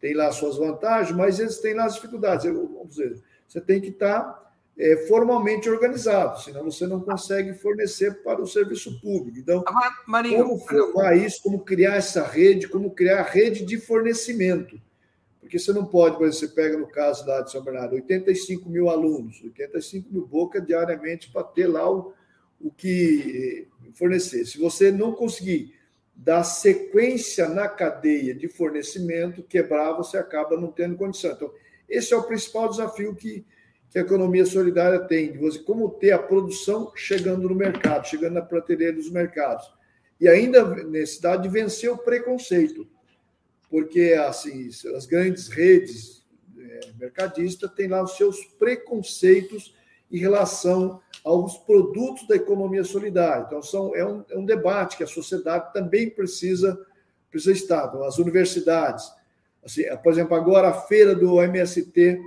tem lá suas vantagens, mas eles têm lá as dificuldades. Vamos dizer, você tem que estar é, formalmente organizado, senão você não consegue fornecer para o serviço público. Então, Marinho, como formar isso, como criar essa rede, como criar a rede de fornecimento. Porque você não pode, por exemplo, você pega no caso lá de São Bernardo, 85 mil alunos, 85 mil bocas diariamente para ter lá o, o que eh, fornecer. Se você não conseguir dar sequência na cadeia de fornecimento, quebrar, você acaba não tendo condição. Então, esse é o principal desafio que, que a economia solidária tem, de você como ter a produção chegando no mercado, chegando na prateleira dos mercados. E ainda necessidade de vencer o preconceito, porque assim as grandes redes é, mercadistas têm lá os seus preconceitos em relação aos produtos da economia solidária. Então, são, é, um, é um debate que a sociedade também precisa, precisa estar. Então, as universidades, assim, por exemplo, agora a feira do MST,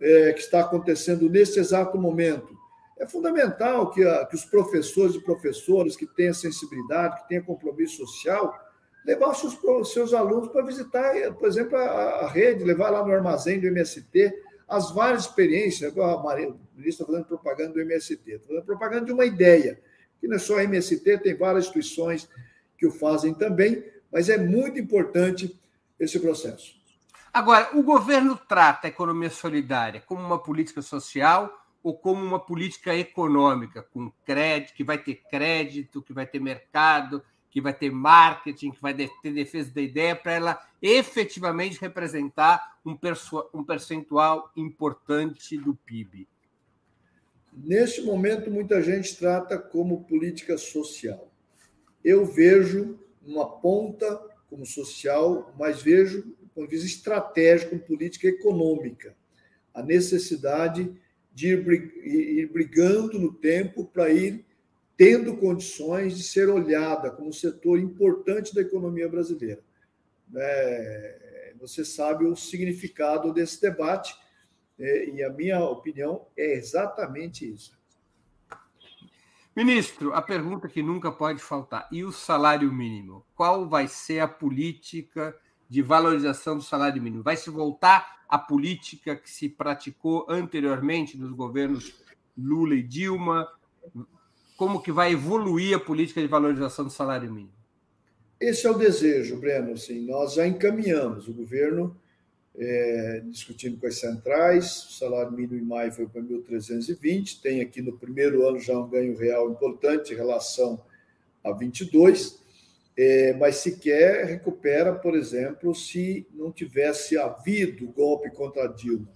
é, que está acontecendo nesse exato momento, é fundamental que, a, que os professores e professoras que tenham sensibilidade, que tenham compromisso social, levar seus, seus alunos para visitar, por exemplo, a, a rede, levar lá no armazém do MST, as várias experiências, a Maria, está fazendo propaganda do MST, está fazendo propaganda de uma ideia, que não é só a MST, tem várias instituições que o fazem também, mas é muito importante esse processo. Agora, o governo trata a economia solidária como uma política social ou como uma política econômica, com crédito, que vai ter crédito, que vai ter mercado, que vai ter marketing, que vai ter defesa da ideia, para ela efetivamente representar um, um percentual importante do PIB? Neste momento, muita gente trata como política social. Eu vejo uma ponta como social, mas vejo, do ponto de vista estratégico, política econômica. A necessidade de ir brigando no tempo para ir tendo condições de ser olhada como um setor importante da economia brasileira. É, você sabe o significado desse debate, é, e a minha opinião é exatamente isso. Ministro, a pergunta que nunca pode faltar: e o salário mínimo? Qual vai ser a política de valorização do salário mínimo? Vai se voltar à política que se praticou anteriormente nos governos Lula e Dilma? Como que vai evoluir a política de valorização do salário mínimo? Esse é o desejo, Breno. Assim, nós já encaminhamos o governo é, discutindo com as centrais. O salário mínimo em maio foi para 1.320. Tem aqui no primeiro ano já um ganho real importante em relação a 22. É, mas sequer recupera, por exemplo, se não tivesse havido golpe contra Dilma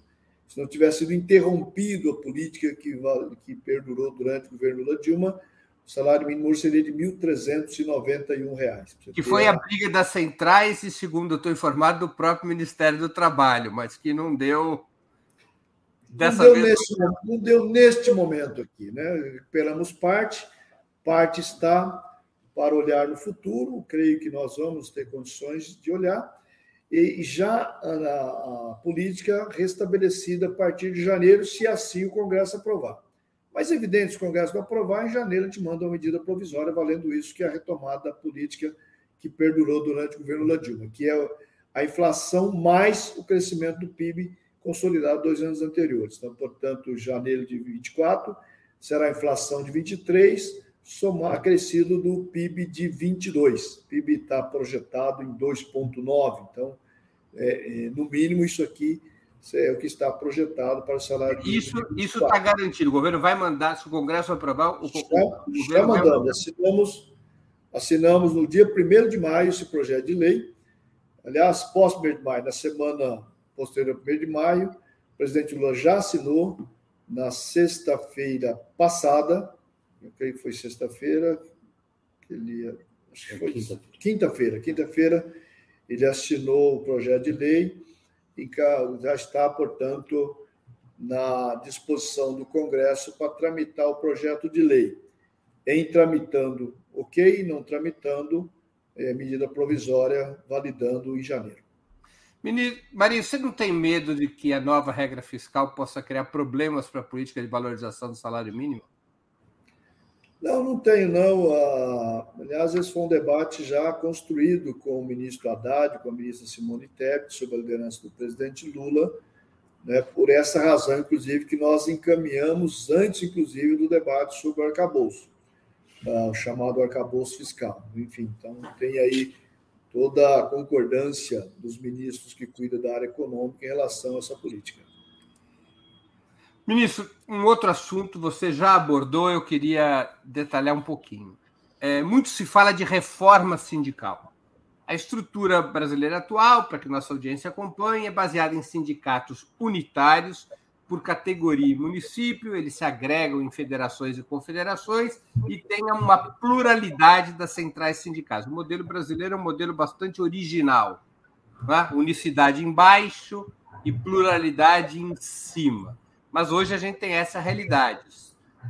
se não tivesse sido interrompido a política que, que perdurou durante o governo Lula Dilma, o salário mínimo seria de R$ 1.391. Que foi a briga das centrais e, segundo estou informado, do próprio Ministério do Trabalho, mas que não deu. Dessa não, deu vez... nesse, não deu neste momento aqui. Né? Recuperamos parte, parte está para olhar no futuro, creio que nós vamos ter condições de olhar e já a, a, política restabelecida a partir de janeiro, se assim o Congresso aprovar. Mas é evidente, se o Congresso não aprovar, em janeiro a gente manda uma medida provisória valendo isso, que é a retomada da política que perdurou durante o governo Lula Dilma, que é a inflação mais o crescimento do PIB consolidado dois anos anteriores. Então, portanto, janeiro de 24 será a inflação de 23, somar acrescido do PIB de 22. O PIB está projetado em 2,9. Então, é, é, no mínimo, isso aqui é o que está projetado para o salário Isso isso está garantido. O governo vai mandar, se o Congresso aprovar, o, está, o está mandando. Assinamos, assinamos no dia 1 de maio esse projeto de lei. Aliás, pós-1 de maio, na semana posterior ao 1 de maio. O presidente Lula já assinou na sexta-feira passada, eu creio que foi sexta-feira, ele acho que foi quinta-feira, quinta-feira, ele assinou o projeto de lei e já está, portanto, na disposição do Congresso para tramitar o projeto de lei. Em tramitando, ok, não tramitando, é, medida provisória, validando em janeiro. Maria, você não tem medo de que a nova regra fiscal possa criar problemas para a política de valorização do salário mínimo? Não, não tenho, não. Ah, aliás, esse foi um debate já construído com o ministro Haddad, com a ministra Simone Tebet, sob a liderança do presidente Lula, né, por essa razão, inclusive, que nós encaminhamos antes, inclusive, do debate sobre o arcabouço, ah, o chamado arcabouço fiscal. Enfim, então tem aí toda a concordância dos ministros que cuidam da área econômica em relação a essa política. Ministro, um outro assunto você já abordou, eu queria detalhar um pouquinho. É, muito se fala de reforma sindical. A estrutura brasileira atual, para que nossa audiência acompanhe, é baseada em sindicatos unitários por categoria e município, eles se agregam em federações e confederações e tem uma pluralidade das centrais sindicais. O modelo brasileiro é um modelo bastante original. Né? Unicidade embaixo e pluralidade em cima. Mas hoje a gente tem essa realidade.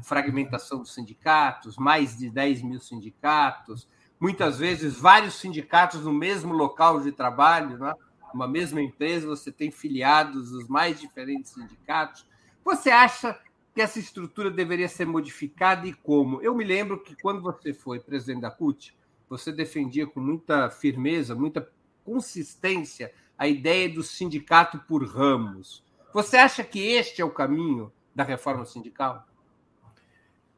Fragmentação dos sindicatos, mais de 10 mil sindicatos, muitas vezes vários sindicatos no mesmo local de trabalho, né? uma mesma empresa, você tem filiados dos mais diferentes sindicatos. Você acha que essa estrutura deveria ser modificada e como? Eu me lembro que quando você foi presidente da CUT, você defendia com muita firmeza, muita consistência a ideia do sindicato por ramos. Você acha que este é o caminho da reforma sindical?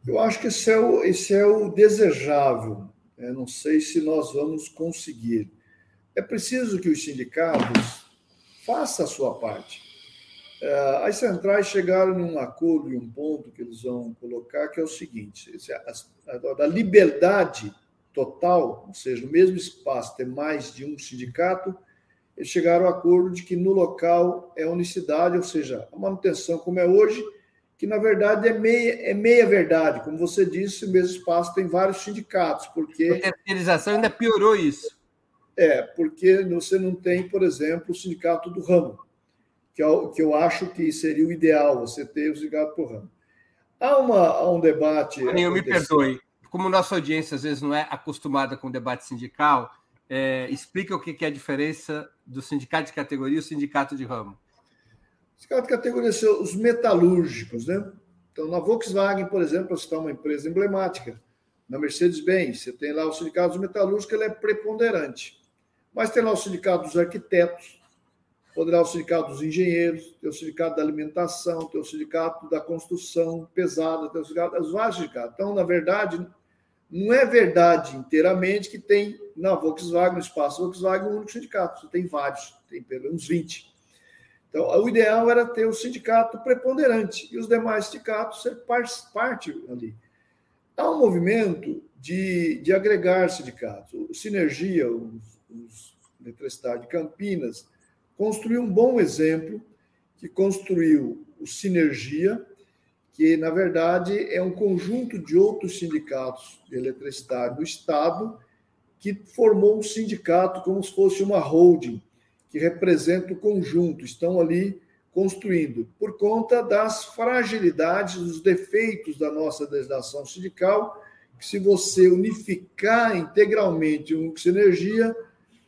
Eu acho que esse é o, esse é o desejável. Eu não sei se nós vamos conseguir. É preciso que os sindicatos façam a sua parte. É, as centrais chegaram num acordo e um ponto que eles vão colocar, que é o seguinte: da liberdade total, ou seja, no mesmo espaço ter mais de um sindicato, eles chegaram ao acordo de que no local é unicidade, ou seja, a manutenção como é hoje, que na verdade é meia, é meia verdade. Como você disse, o mesmo espaço tem vários sindicatos, porque... A terceirização ainda piorou isso. É, porque você não tem, por exemplo, o sindicato do ramo, que é que eu acho que seria o ideal, você ter o sindicato do ramo. Há, uma, há um debate... Eu me perdoe, como nossa audiência às vezes não é acostumada com o debate sindical, é, explica o que é a diferença do sindicato de categoria e o sindicato de ramo. Sindicato de categoria são os metalúrgicos, né? Então, na Volkswagen, por exemplo, você está uma empresa emblemática. Na Mercedes-Benz, você tem lá o sindicato dos metalúrgicos, ele é preponderante. Mas tem lá o sindicato dos arquitetos, poderá o sindicato dos engenheiros, tem o sindicato da alimentação, tem o sindicato da construção pesada, tem o sindicato, os vários sindicatos. Então, na verdade, não é verdade inteiramente que tem na Volkswagen, no espaço Volkswagen, um único sindicato. Tem vários, tem pelo menos 20. Então, o ideal era ter o sindicato preponderante e os demais sindicatos ser parte ali. Há um movimento de, de agregar sindicatos. O Sinergia, os, os Eletricidade de Campinas, construiu um bom exemplo que construiu o Sinergia, que, na verdade, é um conjunto de outros sindicatos de eletricidade do Estado que formou um sindicato como se fosse uma holding, que representa o conjunto, estão ali construindo, por conta das fragilidades, dos defeitos da nossa legislação sindical, que se você unificar integralmente um sinergia,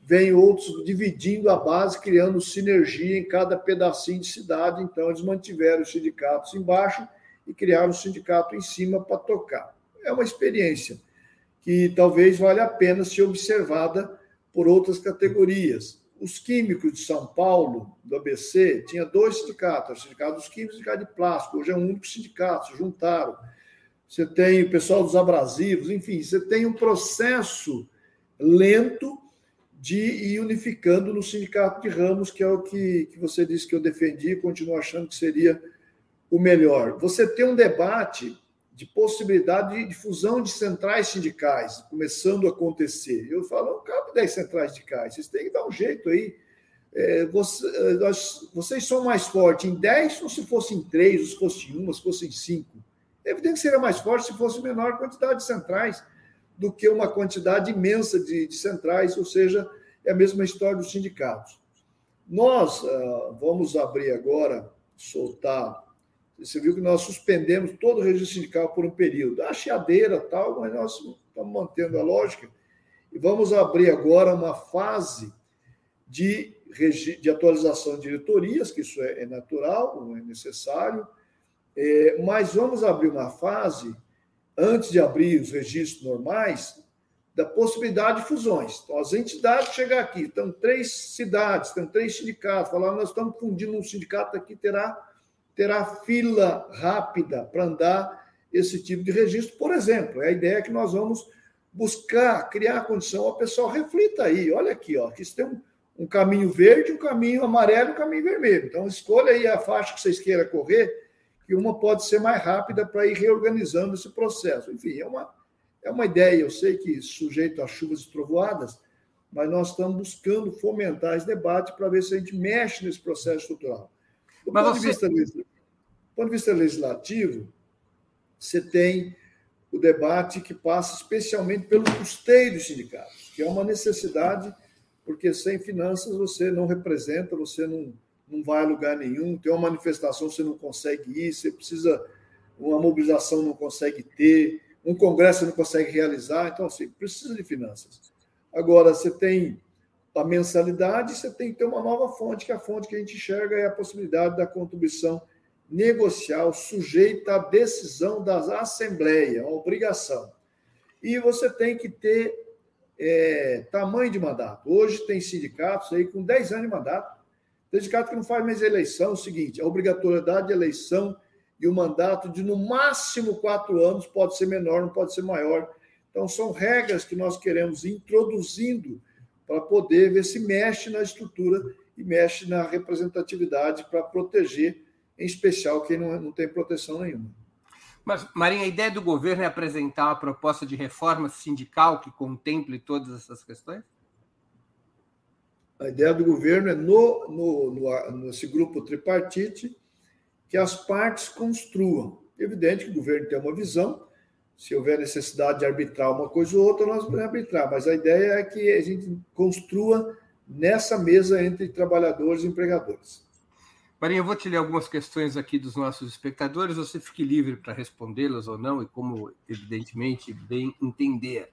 vem outros dividindo a base, criando sinergia em cada pedacinho de cidade, então eles mantiveram os sindicatos embaixo e criar um sindicato em cima para tocar. É uma experiência que talvez valha a pena ser observada por outras categorias. Os químicos de São Paulo, do ABC, tinha dois sindicatos, o sindicato dos químicos e o sindicato de plástico. Hoje é um único sindicato, se juntaram. Você tem o pessoal dos abrasivos, enfim, você tem um processo lento de ir unificando no sindicato de ramos, que é o que, que você disse que eu defendi e continuo achando que seria o melhor. Você tem um debate de possibilidade de fusão de centrais sindicais começando a acontecer. Eu falo, não cabe 10 centrais sindicais, vocês têm que dar um jeito aí. é, você, é, nós, vocês são mais fortes em 10 ou se fossem 3, ou se fosse 1, ou se fossem 5? É evidente que seria mais forte se fosse menor quantidade de centrais do que uma quantidade imensa de, de centrais, ou seja, é a mesma história dos sindicatos. Nós uh, vamos abrir agora, soltar. Você viu que nós suspendemos todo o registro sindical por um período. A chiadeira tal, mas nós estamos mantendo a lógica. E vamos abrir agora uma fase de, de atualização de diretorias, que isso é, é natural, é necessário, é, mas vamos abrir uma fase, antes de abrir os registros normais, da possibilidade de fusões. Então, as entidades chegam aqui, estão três cidades, estão três sindicatos, falaram, nós estamos fundindo um sindicato aqui, terá, terá fila rápida para andar esse tipo de registro, por exemplo. É a ideia que nós vamos buscar, criar a condição, o pessoal reflita aí, olha aqui, ó, aqui tem um, um caminho verde, um caminho amarelo um caminho vermelho. Então, escolha aí a faixa que vocês queiram correr, que uma pode ser mais rápida para ir reorganizando esse processo. Enfim, é uma, é uma ideia, eu sei que sujeito a chuvas e trovoadas, mas nós estamos buscando fomentar esse debate para ver se a gente mexe nesse processo estrutural. Do ponto, você... de vista, do ponto de vista legislativo, você tem o debate que passa especialmente pelo custeio dos sindicatos, que é uma necessidade, porque sem finanças você não representa, você não, não vai a lugar nenhum, tem uma manifestação, você não consegue ir, você precisa, uma mobilização não consegue ter, um congresso não consegue realizar, então, assim, precisa de finanças. Agora, você tem a mensalidade, você tem que ter uma nova fonte, que a fonte que a gente enxerga é a possibilidade da contribuição negocial sujeita à decisão da Assembleia, uma obrigação. E você tem que ter é, tamanho de mandato. Hoje tem sindicatos aí com 10 anos de mandato. Sindicato que não faz mais eleição. É o seguinte, a obrigatoriedade de eleição e o mandato de no máximo quatro anos pode ser menor, não pode ser maior. Então, são regras que nós queremos introduzindo para poder ver se mexe na estrutura e mexe na representatividade para proteger em especial quem não, não tem proteção nenhuma. Mas, Marinha, a ideia do governo é apresentar uma proposta de reforma sindical que contemple todas essas questões? A ideia do governo é, no, no, no, nesse grupo tripartite, que as partes construam. Evidente que o governo tem uma visão, se houver necessidade de arbitrar uma coisa ou outra, nós vamos arbitrar, mas a ideia é que a gente construa nessa mesa entre trabalhadores e empregadores. Marinha, eu vou te ler algumas questões aqui dos nossos espectadores, você fique livre para respondê-las ou não, e como, evidentemente, bem entender.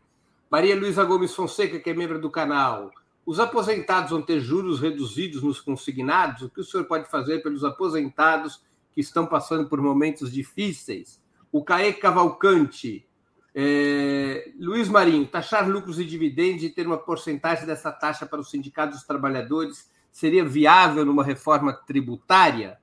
Maria Luísa Gomes Fonseca, que é membro do canal. Os aposentados vão ter juros reduzidos nos consignados? O que o senhor pode fazer pelos aposentados que estão passando por momentos difíceis? O Caê Cavalcante, é... Luiz Marinho, taxar lucros e dividendos e ter uma porcentagem dessa taxa para os sindicatos dos trabalhadores seria viável numa reforma tributária?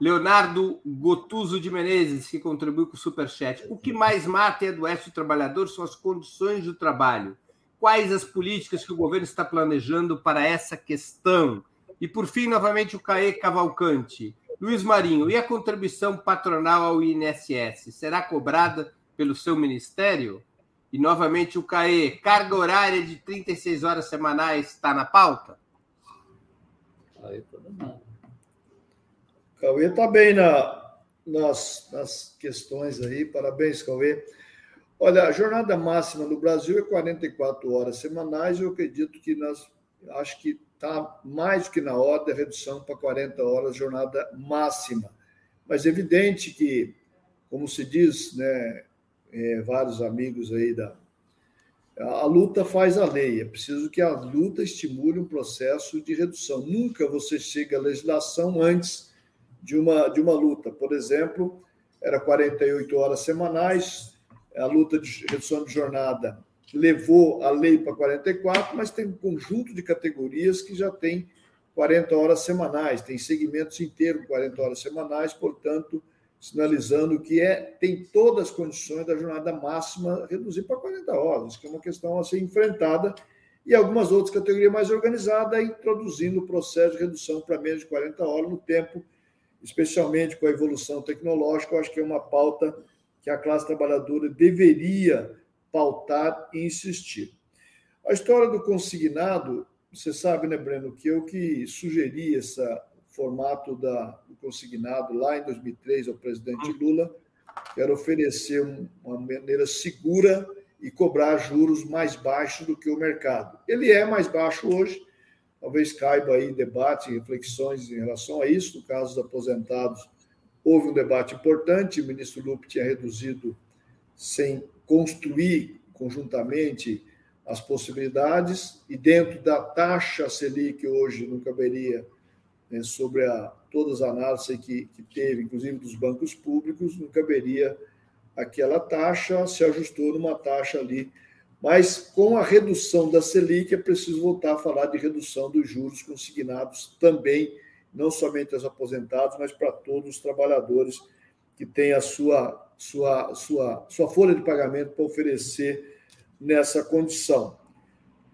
Leonardo Gotuso de Menezes, que contribuiu com o Superchat. O que mais mata e adoece o trabalhador são as condições do trabalho. Quais as políticas que o governo está planejando para essa questão? E, por fim, novamente, o CAE Cavalcante. Luiz Marinho, e a contribuição patronal ao INSS? Será cobrada pelo seu ministério? E, novamente, o CAE, carga horária de 36 horas semanais está na pauta? Tá. Cauê está bem na, nas, nas questões aí. Parabéns, Cauê. Olha, a jornada máxima no Brasil é 44 horas semanais. Eu acredito que nós acho que está mais que na hora da redução para 40 horas jornada máxima. Mas é evidente que, como se diz, né, é, vários amigos aí da, a luta faz a lei. É preciso que a luta estimule um processo de redução. Nunca você chega à legislação antes de uma, de uma luta. Por exemplo, era 48 horas semanais, a luta de redução de jornada levou a lei para 44, mas tem um conjunto de categorias que já tem 40 horas semanais, tem segmentos inteiros 40 horas semanais, portanto, sinalizando que é, tem todas as condições da jornada máxima reduzir para 40 horas, que é uma questão a ser enfrentada, e algumas outras categorias mais organizadas, introduzindo o processo de redução para menos de 40 horas no tempo, especialmente com a evolução tecnológica, eu acho que é uma pauta que a classe trabalhadora deveria pautar e insistir. A história do consignado você sabe, né, Breno, que eu que sugeri esse formato da, do consignado lá em 2003 ao presidente hum. Lula, era oferecer uma maneira segura e cobrar juros mais baixos do que o mercado. Ele é mais baixo hoje, talvez caiba aí debate reflexões em relação a isso. No caso dos aposentados, houve um debate importante, o ministro Lupe tinha reduzido sem construir conjuntamente as possibilidades, e dentro da taxa Selic hoje não caberia né, sobre a, todas as análises que, que teve, inclusive dos bancos públicos, não caberia aquela taxa, se ajustou numa taxa ali. Mas com a redução da Selic, é preciso voltar a falar de redução dos juros consignados também, não somente aos aposentados, mas para todos os trabalhadores que têm a sua, sua, sua, sua folha de pagamento para oferecer nessa condição.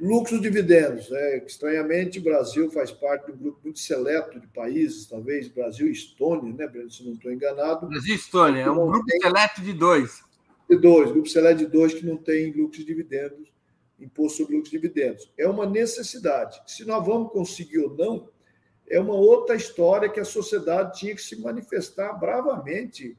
Lucros dividendos. Né? Estranhamente, o Brasil faz parte de um grupo muito seleto de países, talvez Brasil e Estônia, né, Breno, se não estou enganado. Brasil e Estônia, é um grupo tem... seleto de dois. De dois, grupo seleto de dois que não tem lucros dividendos, imposto sobre lucros dividendos. É uma necessidade. Se nós vamos conseguir ou não, é uma outra história que a sociedade tinha que se manifestar bravamente.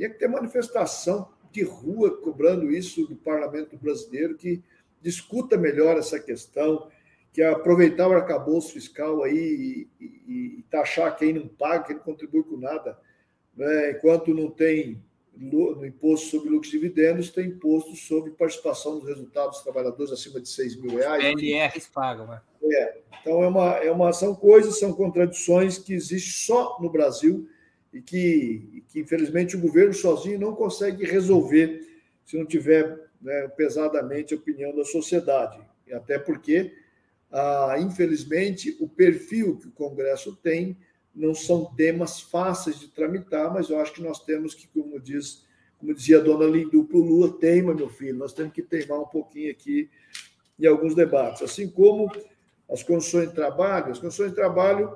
Tinha que ter manifestação de rua cobrando isso do parlamento brasileiro, que discuta melhor essa questão, que aproveitar o arcabouço fiscal aí e, e, e taxar quem não paga, quem não contribui com nada. Né? Enquanto não tem no imposto sobre lucros e dividendos, tem imposto sobre participação dos resultados dos trabalhadores acima de 6 mil reais. PNRs pagam, né? É. Então, é uma, é uma, são coisas, são contradições que existem só no Brasil e que, que, infelizmente, o governo sozinho não consegue resolver se não tiver né, pesadamente a opinião da sociedade. Até porque, ah, infelizmente, o perfil que o Congresso tem não são temas fáceis de tramitar, mas eu acho que nós temos que, como diz, como dizia a dona Lindu para Lula, teima, meu filho, nós temos que teimar um pouquinho aqui em alguns debates. Assim como as condições de trabalho, as condições de trabalho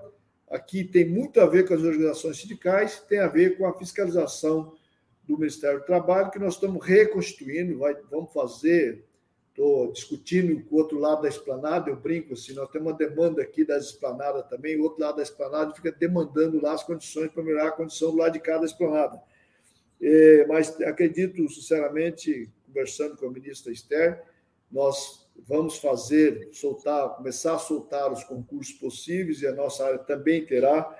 aqui tem muito a ver com as organizações sindicais, tem a ver com a fiscalização do Ministério do Trabalho, que nós estamos reconstituindo, vai, vamos fazer, estou discutindo com o outro lado da esplanada, eu brinco assim, nós temos uma demanda aqui das esplanadas também, o outro lado da esplanada fica demandando lá as condições para melhorar a condição do lado de cada esplanada. É, mas acredito, sinceramente, conversando com a ministra Esther, nós vamos fazer, soltar, começar a soltar os concursos possíveis e a nossa área também terá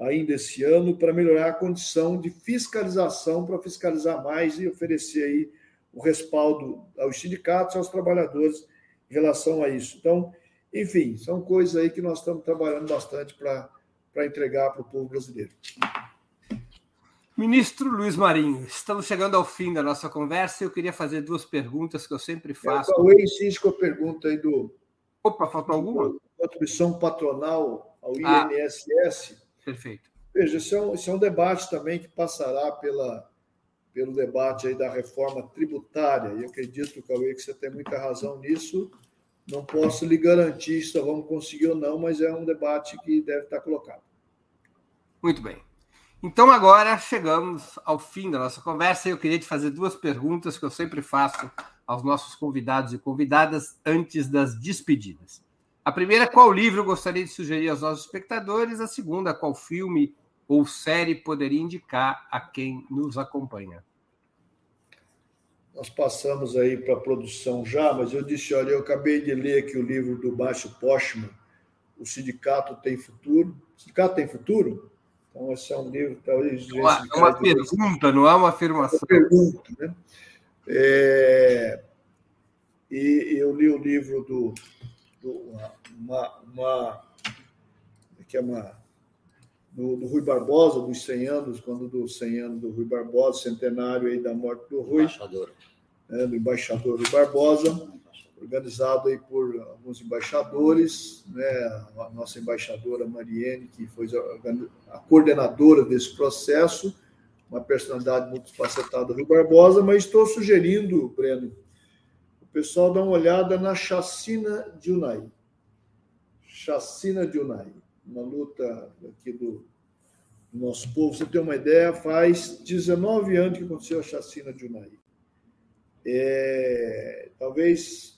ainda esse ano para melhorar a condição de fiscalização, para fiscalizar mais e oferecer aí o respaldo aos sindicatos, aos trabalhadores em relação a isso. Então, enfim, são coisas aí que nós estamos trabalhando bastante para entregar para o povo brasileiro. Ministro Luiz Marinho, estamos chegando ao fim da nossa conversa e eu queria fazer duas perguntas que eu sempre faço. É, eu insiste com a pergunta aí do. Opa, faltou alguma? Contribuição patronal ao INSS. Ah. Perfeito. Veja, isso é, um, isso é um debate também que passará pela, pelo debate aí da reforma tributária. E acredito, Cauê, que você tem muita razão nisso. Não posso lhe garantir se vamos conseguir ou não, mas é um debate que deve estar colocado. Muito bem. Então, agora chegamos ao fim da nossa conversa e eu queria te fazer duas perguntas que eu sempre faço aos nossos convidados e convidadas antes das despedidas. A primeira, qual livro gostaria de sugerir aos nossos espectadores? A segunda, qual filme ou série poderia indicar a quem nos acompanha? Nós passamos aí para a produção já, mas eu disse, olha, eu acabei de ler aqui o livro do Baixo Postman, O Sindicato Tem Futuro. O Sindicato Tem Futuro? Então, esse é um livro, talvez... É uma, é uma pergunta, não é uma afirmação. É uma pergunta, né? É... E eu li o livro do uma, uma que é uma do, do, Rui Barbosa, dos 100 anos, quando dos 100 anos do Rui Barbosa, centenário aí da morte do Rui, embaixador. Né, do embaixador Rui Barbosa, organizado aí por alguns embaixadores, né, a nossa embaixadora Mariene, que foi a, coordenadora desse processo, uma personalidade muito facetada do Rui Barbosa, mas estou sugerindo, Breno, pessoal dá uma olhada na chacina de Unai. Chacina de Unai. Uma luta aqui do nosso povo. Você tem uma ideia, faz 19 anos que aconteceu a chacina de Unai. É, talvez.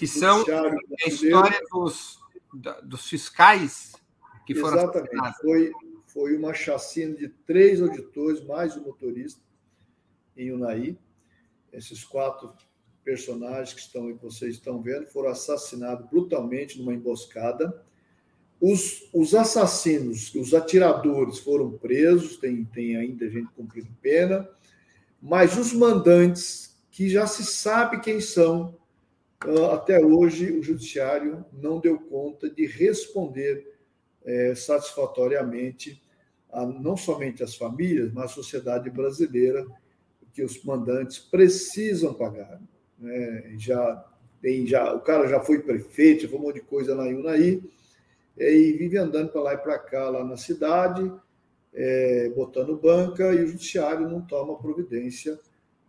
Que são a história dos, dos fiscais que foram Exatamente. Foi, foi uma chacina de três auditores, mais o motorista, em Unai. Esses quatro personagens que estão que vocês estão vendo foram assassinados brutalmente numa emboscada. Os, os assassinos, os atiradores foram presos, tem, tem ainda gente cumprindo pena, mas os mandantes, que já se sabe quem são, até hoje o judiciário não deu conta de responder é, satisfatoriamente a, não somente as famílias, mas a sociedade brasileira, que os mandantes precisam pagar. Né? Já tem, já, o cara já foi prefeito, já foi um monte de coisa em Unai, é, e vive andando para lá e para cá, lá na cidade, é, botando banca, e o judiciário não toma providência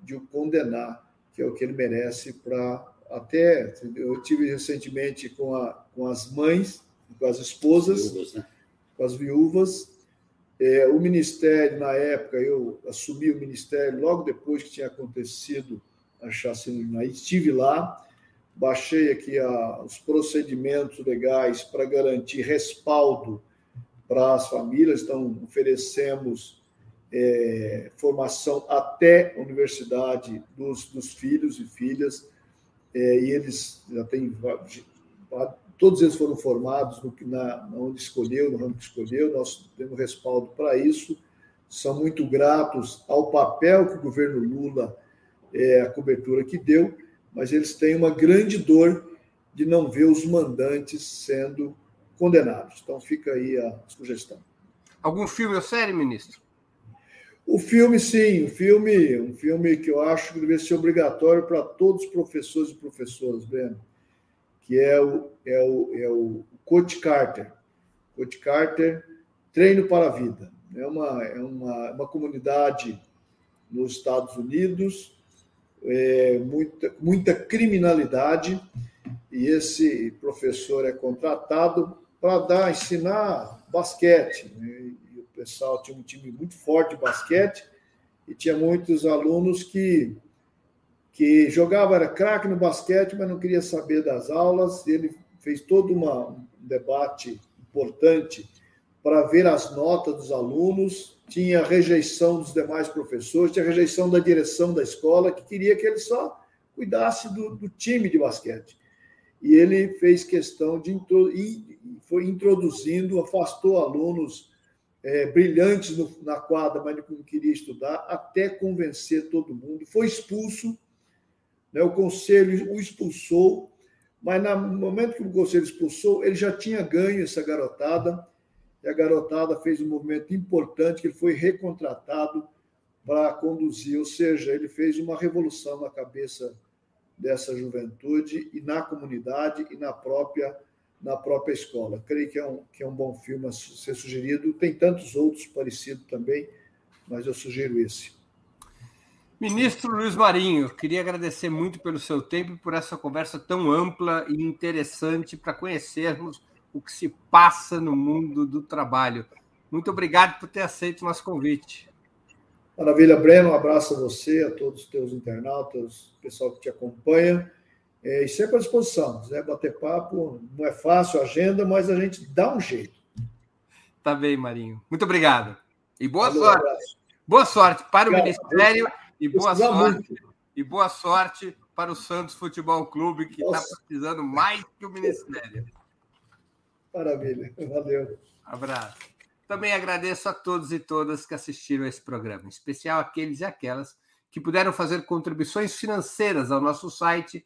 de o condenar, que é o que ele merece para até eu tive recentemente com, a, com as mães, com as esposas, viúvas, né? com as viúvas. É, o ministério, na época, eu assumi o ministério logo depois que tinha acontecido a chacina de estive lá, baixei aqui a, os procedimentos legais para garantir respaldo para as famílias, então oferecemos é, formação até a universidade dos, dos filhos e filhas, é, e eles já têm todos eles foram formados no na, onde escolheu, no ramo que escolheu, nós temos respaldo para isso. São muito gratos ao papel que o governo Lula, é, a cobertura que deu, mas eles têm uma grande dor de não ver os mandantes sendo condenados. Então fica aí a sugestão. Algum filme ou série, ministro? O filme, sim, um filme, um filme que eu acho que deve ser obrigatório para todos os professores e professoras, Breno, que é o, é o, é o Coach Carter. Coach Carter, Treino para a Vida. É uma, é uma, uma comunidade nos Estados Unidos, é, muita, muita criminalidade, e esse professor é contratado para dar, ensinar basquete. Né? Pessoal tinha um time muito forte de basquete e tinha muitos alunos que que jogava era craque no basquete, mas não queria saber das aulas. Ele fez todo uma, um debate importante para ver as notas dos alunos. Tinha rejeição dos demais professores, tinha rejeição da direção da escola, que queria que ele só cuidasse do, do time de basquete. E ele fez questão de foi introduzindo, afastou alunos é, brilhantes no, na quadra, mas não queria estudar, até convencer todo mundo. Foi expulso, né, o conselho o expulsou, mas no momento que o conselho expulsou, ele já tinha ganho essa garotada, e a garotada fez um movimento importante, que ele foi recontratado para conduzir, ou seja, ele fez uma revolução na cabeça dessa juventude e na comunidade e na própria na própria escola. Creio que é um, que é um bom filme a ser sugerido. Tem tantos outros parecidos também, mas eu sugiro esse. Ministro Luiz Marinho, queria agradecer muito pelo seu tempo e por essa conversa tão ampla e interessante para conhecermos o que se passa no mundo do trabalho. Muito obrigado por ter aceito o nosso convite. Maravilha, Breno. Um abraço a você, a todos os teus internautas, o pessoal que te acompanha. É, e sempre à disposição. Quiser bater papo, não é fácil a agenda, mas a gente dá um jeito. Tá bem, Marinho. Muito obrigado. E boa Valeu, sorte. Um boa sorte para o Ministério e boa sorte. Muito. E boa sorte para o Santos Futebol Clube, que está precisando mais que o Ministério. Maravilha. Valeu. Abraço. Também agradeço a todos e todas que assistiram a esse programa, em especial aqueles e aquelas que puderam fazer contribuições financeiras ao nosso site